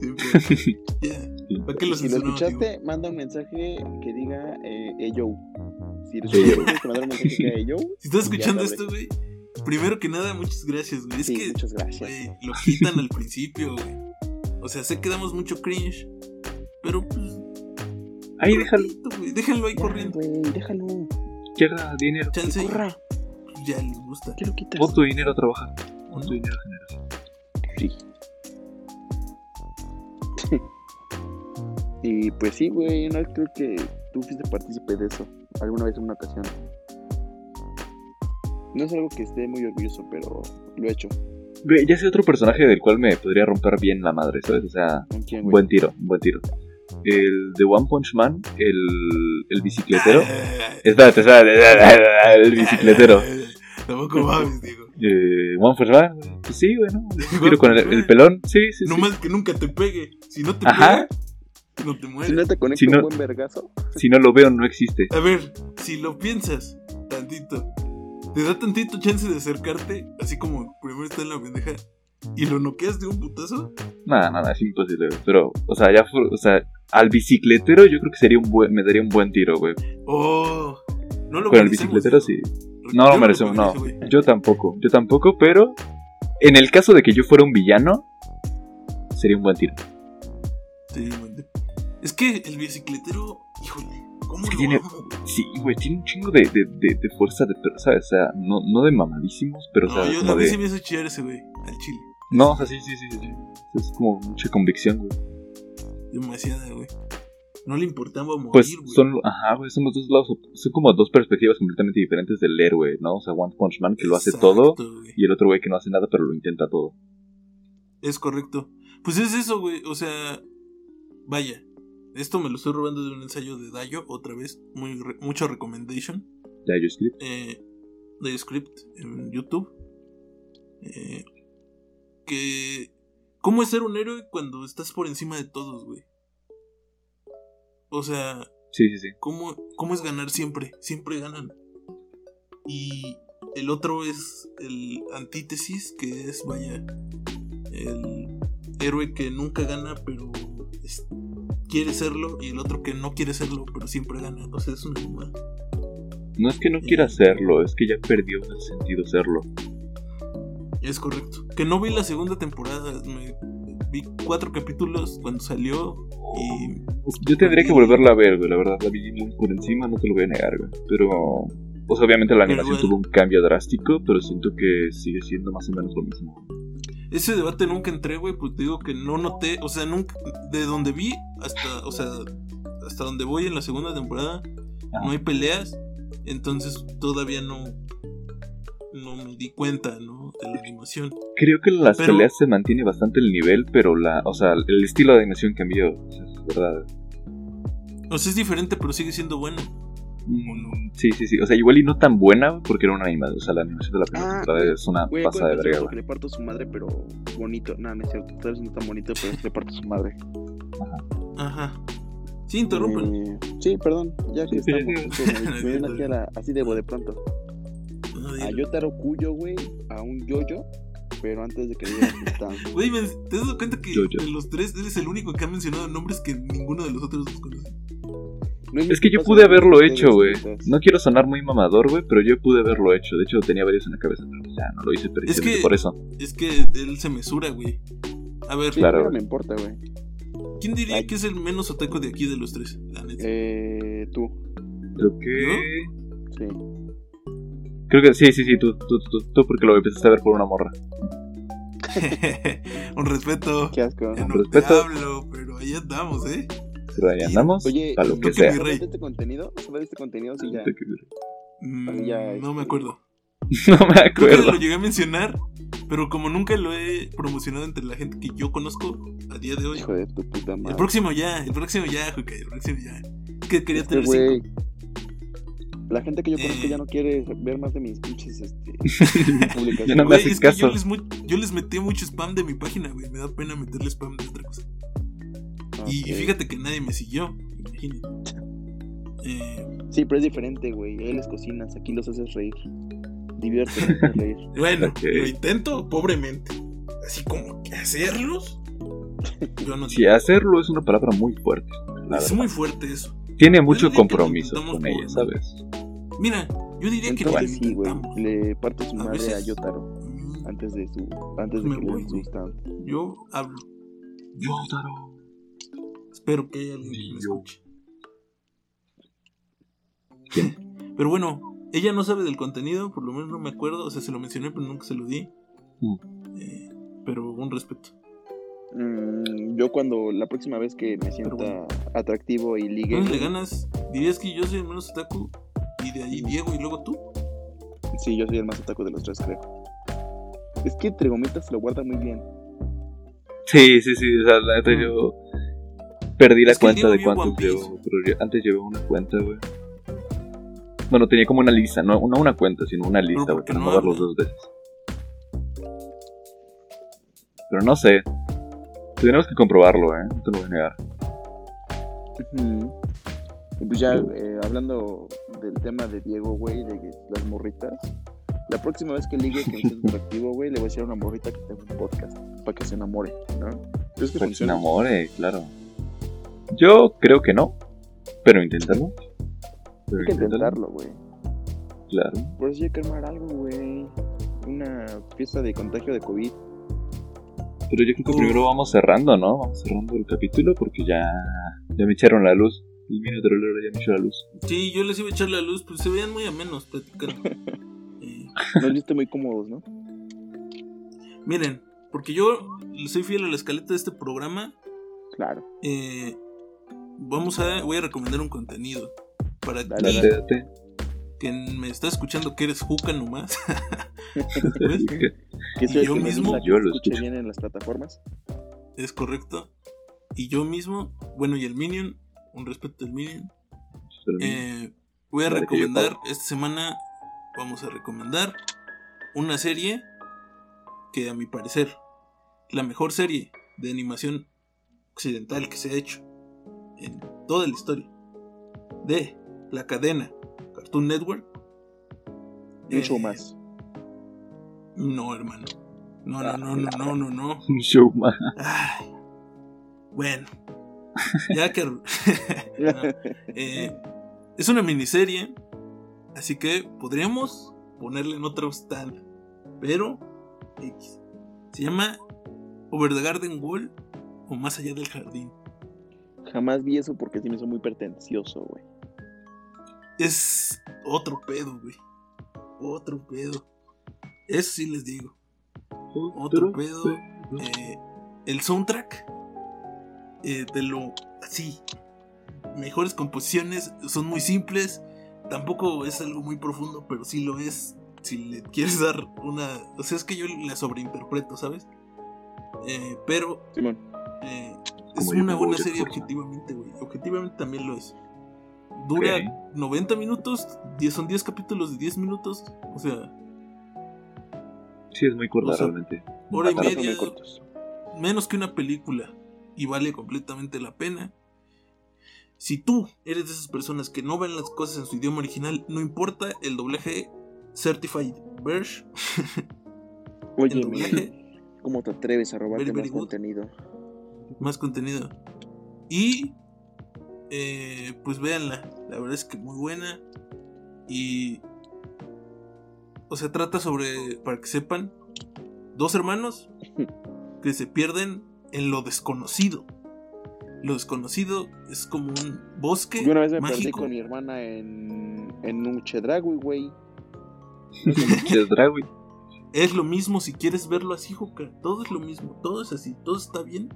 Sí, pues, ya. ¿Para qué lo Si lo escuchaste, manda un mensaje que diga eh, hey, yo. Si lo Hey, yo. escuchaste, mandar un mensaje que diga hey, yo. Si estás escuchando esto, güey, primero que nada, muchas gracias, güey. Es Sí, que, muchas gracias. güey, lo quitan al principio, güey. O sea, sé que damos mucho cringe, pero pues. Ahí déjalo, güey, Déjenlo ahí Ya, corriendo. güey, déjalo. haga dinero. Chance, corra. pues, ya les gusta. ¿Qué lo quitas? Pon tu dinero a trabajar. Tu dinero a generar. Sí. y pues sí, güey, no creo que tú fuiste partícipe de eso alguna vez en una ocasión. No es algo que esté muy orgulloso, pero lo he hecho. Güey, ya sé otro personaje del cual me podría romper bien la madre, ¿sabes? O sea, buen tiro, buen tiro. El de One Punch Man, el, el bicicletero. Espérate, espérate, el bicicletero. Tampoco mames, digo. Eh, Man, güey. Pues sí, güey, ¿no? Un tiro con el, el pelón, sí, sí, sí. No más que nunca te pegue. Si no te Ajá. pega, no te Si mueres. no te conecta Si no- un buen vergazo, Si no lo veo, no existe. A ver, si lo piensas tantito, te da tantito chance de acercarte, así como primero está en la pendeja, y lo noqueas de un putazo. Nada, nada, es imposible, güey. Pero, o sea, ya fue, o sea, al bicicletero yo creo que sería un buen, me daría un buen tiro, güey. Oh, no lo Con el bicicletero sí. No Yo lo me merecemos, no. Yo tampoco, yo tampoco, pero en el caso de que yo fuera un villano, sería un buen tiro. Sí, güey. Es que el bicicletero, híjole, ¿cómo Es que lo tiene- amo? Sí, güey, tiene un chingo de, de, de, de fuerza, de, ¿sabes? O sea, no, no de mamadísimos, pero, o sea, No, yo, como a mí de... sí me hizo chillar ese güey, al chile. No, o sea, sí, sí, sí, sí. Es como mucha convicción, güey. Demasiada, güey. No le importaba morir, Pues güey. son, ajá, güey, son los dos lados, son como dos perspectivas completamente diferentes del héroe, ¿no? O sea, One Punch Man que lo hace todo güey. y el otro güey que no hace nada pero lo intenta todo. Es correcto. Pues es eso, güey. O sea, vaya. Esto me lo estoy robando de un ensayo de Dayo, otra vez. Muy re- mucho recommendation. Dayo Script. Eh, Dayo Script en YouTube. Eh, que. ¿Cómo es ser un héroe cuando estás por encima de todos, güey? O sea, Sí, sí, sí. ¿cómo, ¿cómo es ganar siempre? Siempre ganan. Y el otro es el antítesis, que es, vaya, el héroe que nunca gana, pero es- quiere serlo, y el otro que no quiere serlo, pero siempre gana. O sea, es una. No es que no quiera hacerlo, es que ya perdió el sentido serlo. Es correcto. Que no vi la segunda temporada. Me vi cuatro capítulos cuando salió. Y. Yo tendría que volverla a ver, güey, la verdad, la vi muy por encima, no te lo voy a negar, güey. Pero, pues obviamente la animación bueno. tuvo un cambio drástico, pero siento que sigue siendo más o menos lo mismo. Ese debate nunca entré, güey, pues te digo que no noté. O sea, nunca. De donde vi hasta. O sea, hasta donde voy en la segunda temporada. No hay peleas. Entonces todavía no. No me di cuenta, ¿no? De la animación. Creo que las Pero- peleas se mantiene bastante el nivel, pero la, o sea, el estilo de animación cambió, o sea, es verdad. O sea, es diferente, pero sigue siendo bueno. Mm, Sí, sí, sí, o sea, igual y no tan buena porque era una animación, o sea, la animación de la primera Ah, temporada es una Güey, pasada de ¿cuántas verga, que le parto a su madre, pero bonito? No, no es cierto. Tal vez no tan bonito, pero le parto a su madre. Ajá. Sí, interrumpen. Eh, sí, perdón, ya que Sí, estamos. sí. Me, me viene aquí a la, así de de pronto. No, A dilo. Yotaro Cuyo, güey, a un yoyo, pero antes de que le dieran su stand. Güey, ¿te has dado cuenta que Yo, yo. de los tres eres el único que ha mencionado nombres que ninguno de los otros dos conoce? No Es que yo pude haberlo hecho, güey. No quiero sonar muy mamador, güey, pero yo pude haberlo hecho. De hecho, tenía varios en la cabeza, pero ya no lo hice precisamente que- por eso. Es que él se mesura, güey. A ver, Sí, Claro, pero no me importa, güey. ¿quién diría Ay. que es el menos otaku de aquí de los tres? La neta. Eh, tú, Creo que... sí. Creo que sí, sí, sí, tú, tú, tú, tú, porque lo empezaste a ver por una morra. Un respeto. Qué asco. Ya Un no te respeto. hablo, pero ahí andamos, ¿eh? Pero ahí andamos, Oye, para lo ¿y que sea. ¿sabes este contenido? ¿Sabes de este contenido? Sí, ya. Mm, Ya, no me este- acuerdo. No me Creo que acuerdo. lo llegué a mencionar, pero como nunca lo he promocionado entre la gente que yo conozco a día de hoy. Hijo de tu puta El madre. próximo ya, el próximo ya, Juca, el próximo ya. Que quería Este tener güey. cinco. La gente que yo conozco Eh. ya no quiere ver más de mis pinches este, publicaciones. Ya no me Güey, haces es que yo les, yo les metí mucho spam de mi página, güey. Me da pena meterle spam de otra cosa. Y, fíjate que nadie me siguió, imagínate. Eh, Sí, pero es diferente, güey. Él les cocinas, aquí los haces reír. Diviértete, reír. bueno, lo intento pobremente. Así como que hacerlos. Yo no Si hacerlo es una palabra muy fuerte. Es verdad. muy fuerte eso. Tiene mucho compromiso con por- ella, ¿sabes? Mira, yo diría que lo Entonces sí, güey. Le parto su A madre a Yotaro Mm, antes de su antes de Me que le voy, den su. Yo hablo. Yo, Taro. Espero que haya alguien que me Yo. escuche. Pero bueno, ella no sabe del contenido, por lo menos no me acuerdo. O sea, se lo mencioné, pero nunca se lo di. Mm. Eh, pero un respeto. Mm, yo cuando la próxima vez que me sienta bueno. atractivo y ligue, ¿Dónde le ganas? ¿Dirías que yo soy el menos otaku? Y de ahí Diego y luego tú. sí, yo soy el más otaku de los tres, creo. Es que Trigomitas se lo guarda muy bien. Sí, sí, sí. O sea, la neta Mm. yo perdí la Es cuenta de cuántos llevo. Pero yo- antes llevaba una cuenta, güey. Bueno, tenía como una lista, no, no una cuenta, sino una lista, güey, para no verlos habla. dos veces. Pero no sé. Tenemos que comprobarlo, ¿eh? No te lo voy a negar. Ujú. Y pues ya, eh, hablando del tema de Diego, güey, de las morritas. La próxima vez que ligue que me sienta atractivo, güey, le voy a decir a una morrita que tenga un podcast para que se enamore, ¿no? ¿Crees que Para que se enamore, claro. Yo creo que no, pero inténtalo. Pero Hay que intentarlo, güey. Claro. Por eso hay que armar algo, güey. Una fiesta de contagio de COVID. Pero yo creo que primero vamos cerrando, ¿no? Vamos cerrando el capítulo porque ya, ya me echaron la luz. El mini trolero ya me echó la luz. Sí, yo les iba a echar la luz, pues se veían muy amenos platicando. Eh, Nos viste muy cómodos, ¿no? miren, porque yo soy fiel a la escaleta de este programa. Claro. eh, vamos a, voy a recomendar un contenido. Para Dale, ti, Date, date. que me está escuchando que eres juca nomás. ¿Ves? Que Y soy el yo mismo- Yo lo escucho. bien en las plataformas. Es correcto. Y yo mismo, bueno, y el Minion, un respeto al Minion. Pero, eh, voy a recomendar, esta semana vamos a recomendar una serie que a mi parecer, la mejor serie de animación occidental que se ha hecho en toda la historia de la cadena Cartoon Network. Mucho Eh, más. No, hermano. No, no, Ah, no, no, no, no, no. un show más. Ay, bueno, ya que. No, eh, es una miniserie, así que podríamos ponerle en otro stand, pero X. Se llama Over the Garden Wall o Más allá del jardín. Jamás vi eso porque sí me hizo muy pretencioso, güey. Es otro pedo, güey. Otro pedo. Eso sí les digo. Otro pedo. eh, el soundtrack eh, de lo así mejores composiciones son muy simples tampoco es algo muy profundo pero sí lo es si le quieres dar una o sea es que yo la sobreinterpreto sabes Eh, pero Simón. eh, es una buena serie objetivamente güey objetivamente también lo es dura Ok. 90 minutos 10 son 10 capítulos de 10 minutos o sea Sí, es muy corta O sea, realmente. hora y media menos que una película y vale completamente la pena. Si tú eres de esas personas que no ven las cosas en su idioma original, no importa el doblaje Certified Verge, Oye, doblaje, ¿cómo te atreves a robarte Very, very más good. contenido? más contenido. Y eh, pues véanla, la verdad es que muy buena. Y o sea, trata sobre, para que sepan, dos hermanos que se pierden en lo desconocido. Lo desconocido es como un bosque Yo una vez me perdí mágico. con mi hermana en, en un Chedragui, güey. Güey. Es lo mismo si quieres verlo así, Joca. Todo es lo mismo, todo es así, todo está bien.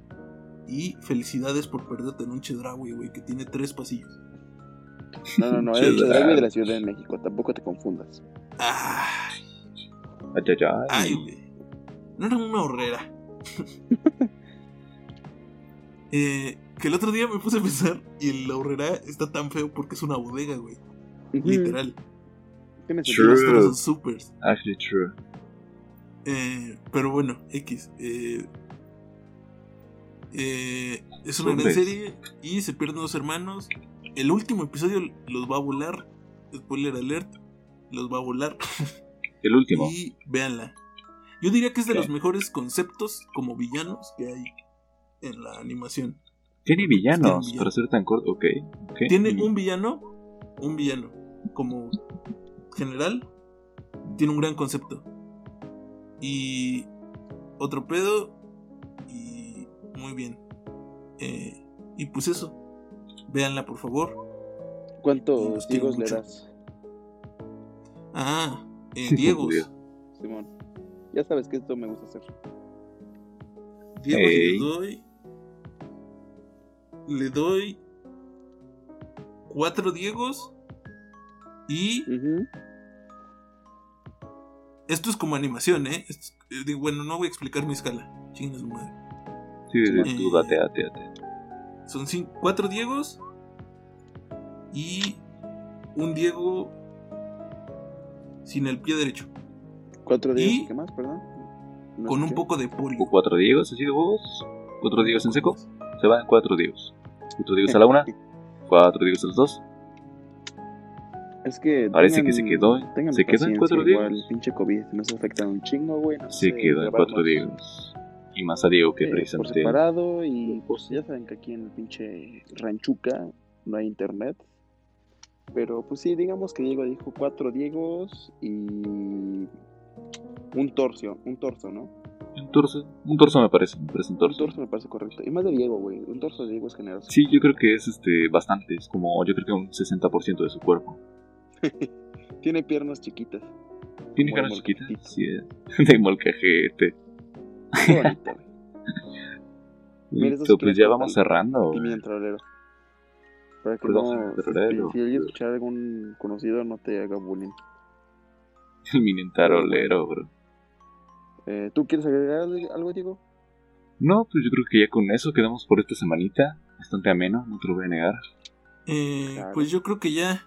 Y felicidades por perderte en un Chedraui, güey, que tiene tres pasillos. No, no, no, era el. Chedragui de la Ciudad de México, tampoco te confundas. Ay, Ay, ay, ay. ay, güey. No era una horrera. eh, que el otro día me puse a pensar y la horrera está tan feo porque es una bodega, güey. Literal. Son supers. Actually true. Eh, pero bueno, X. eh, eh, es una gran serie y se pierden dos hermanos. El último episodio los va a volar. Spoiler alert. Los va a volar. El último. Y véanla. Yo diría que es de los mejores conceptos como villanos que hay en la animación. Tiene Tiene villanos villano. para ser tan corto. Ok. ok. Tiene un villano, un villano como general, tiene un gran concepto. Y otro pedo, y muy bien. Eh, y pues eso, véanla por favor. ¿Cuántos Diegos le das, Ah, eh, Sí, Diegos. Simón? Ya sabes que esto me gusta hacer. Diego Ey. le doy. Le doy. Cuatro Diegos. Y esto es como animación, ¿eh? Es- eh, digo, bueno, no voy a explicar mi escala. Chinga su madre. Sí, sí, Eh, tú date, date, date. Son cin- cuatro Diegos. Y un Diego sin el pie derecho. ¿Cuatro Diegos Y- qué más, perdón? No con un poco de poli. O cuatro diegos así de huevos. Cuatro diegos en seco. Se van cuatro diegos. Cuatro diegos a la una. Cuatro diegos a las dos. Es que. Parece que se quedó- tengan se quedó en cuatro Diegos. pinche COVID nos afecta un chingo, güey. no Se quedó en cuatro diegos. Y más a Diego que eh, por precisamente. separado y pues ya saben que aquí en el pinche Ranchuca no hay internet. Pero pues sí, digamos que Diego dijo cuatro Diegos y un torso, un torso, ¿no? Un torso. Un torso me parece. Me parece un Un torso. torso me parece correcto. Y más de Diego, güey. Un torso de Diego es generoso. Sí, yo creo que es este bastante. Es como, yo creo que un 60% de su cuerpo. Tiene piernas chiquitas. Tiene caras chiquitas. Sí. De molcajete. Qué bonito. Mira, Listo, pues ya vamos cerrando. güey. Pimiento trolero. Para que no. Si, si alguien escuchar algún conocido, no te haga bullying. El minintarolero, bro. Eh, ¿Tú quieres agregar algo, Diego? No, pues yo creo que ya con eso quedamos por esta semanita. Bastante ameno, no te lo voy a negar. Eh, Claro. Pues yo creo que ya.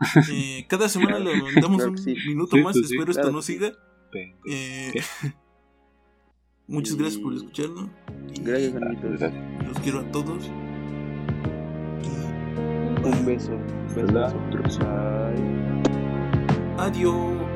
eh, cada semana le damos Claro un sí. minuto Sí, más. pues sí, Espero esto claro no siga. Eh, muchas Y- gracias por escucharnos. Gracias, gracias. Los quiero a todos. Un beso. Un beso. Adiós.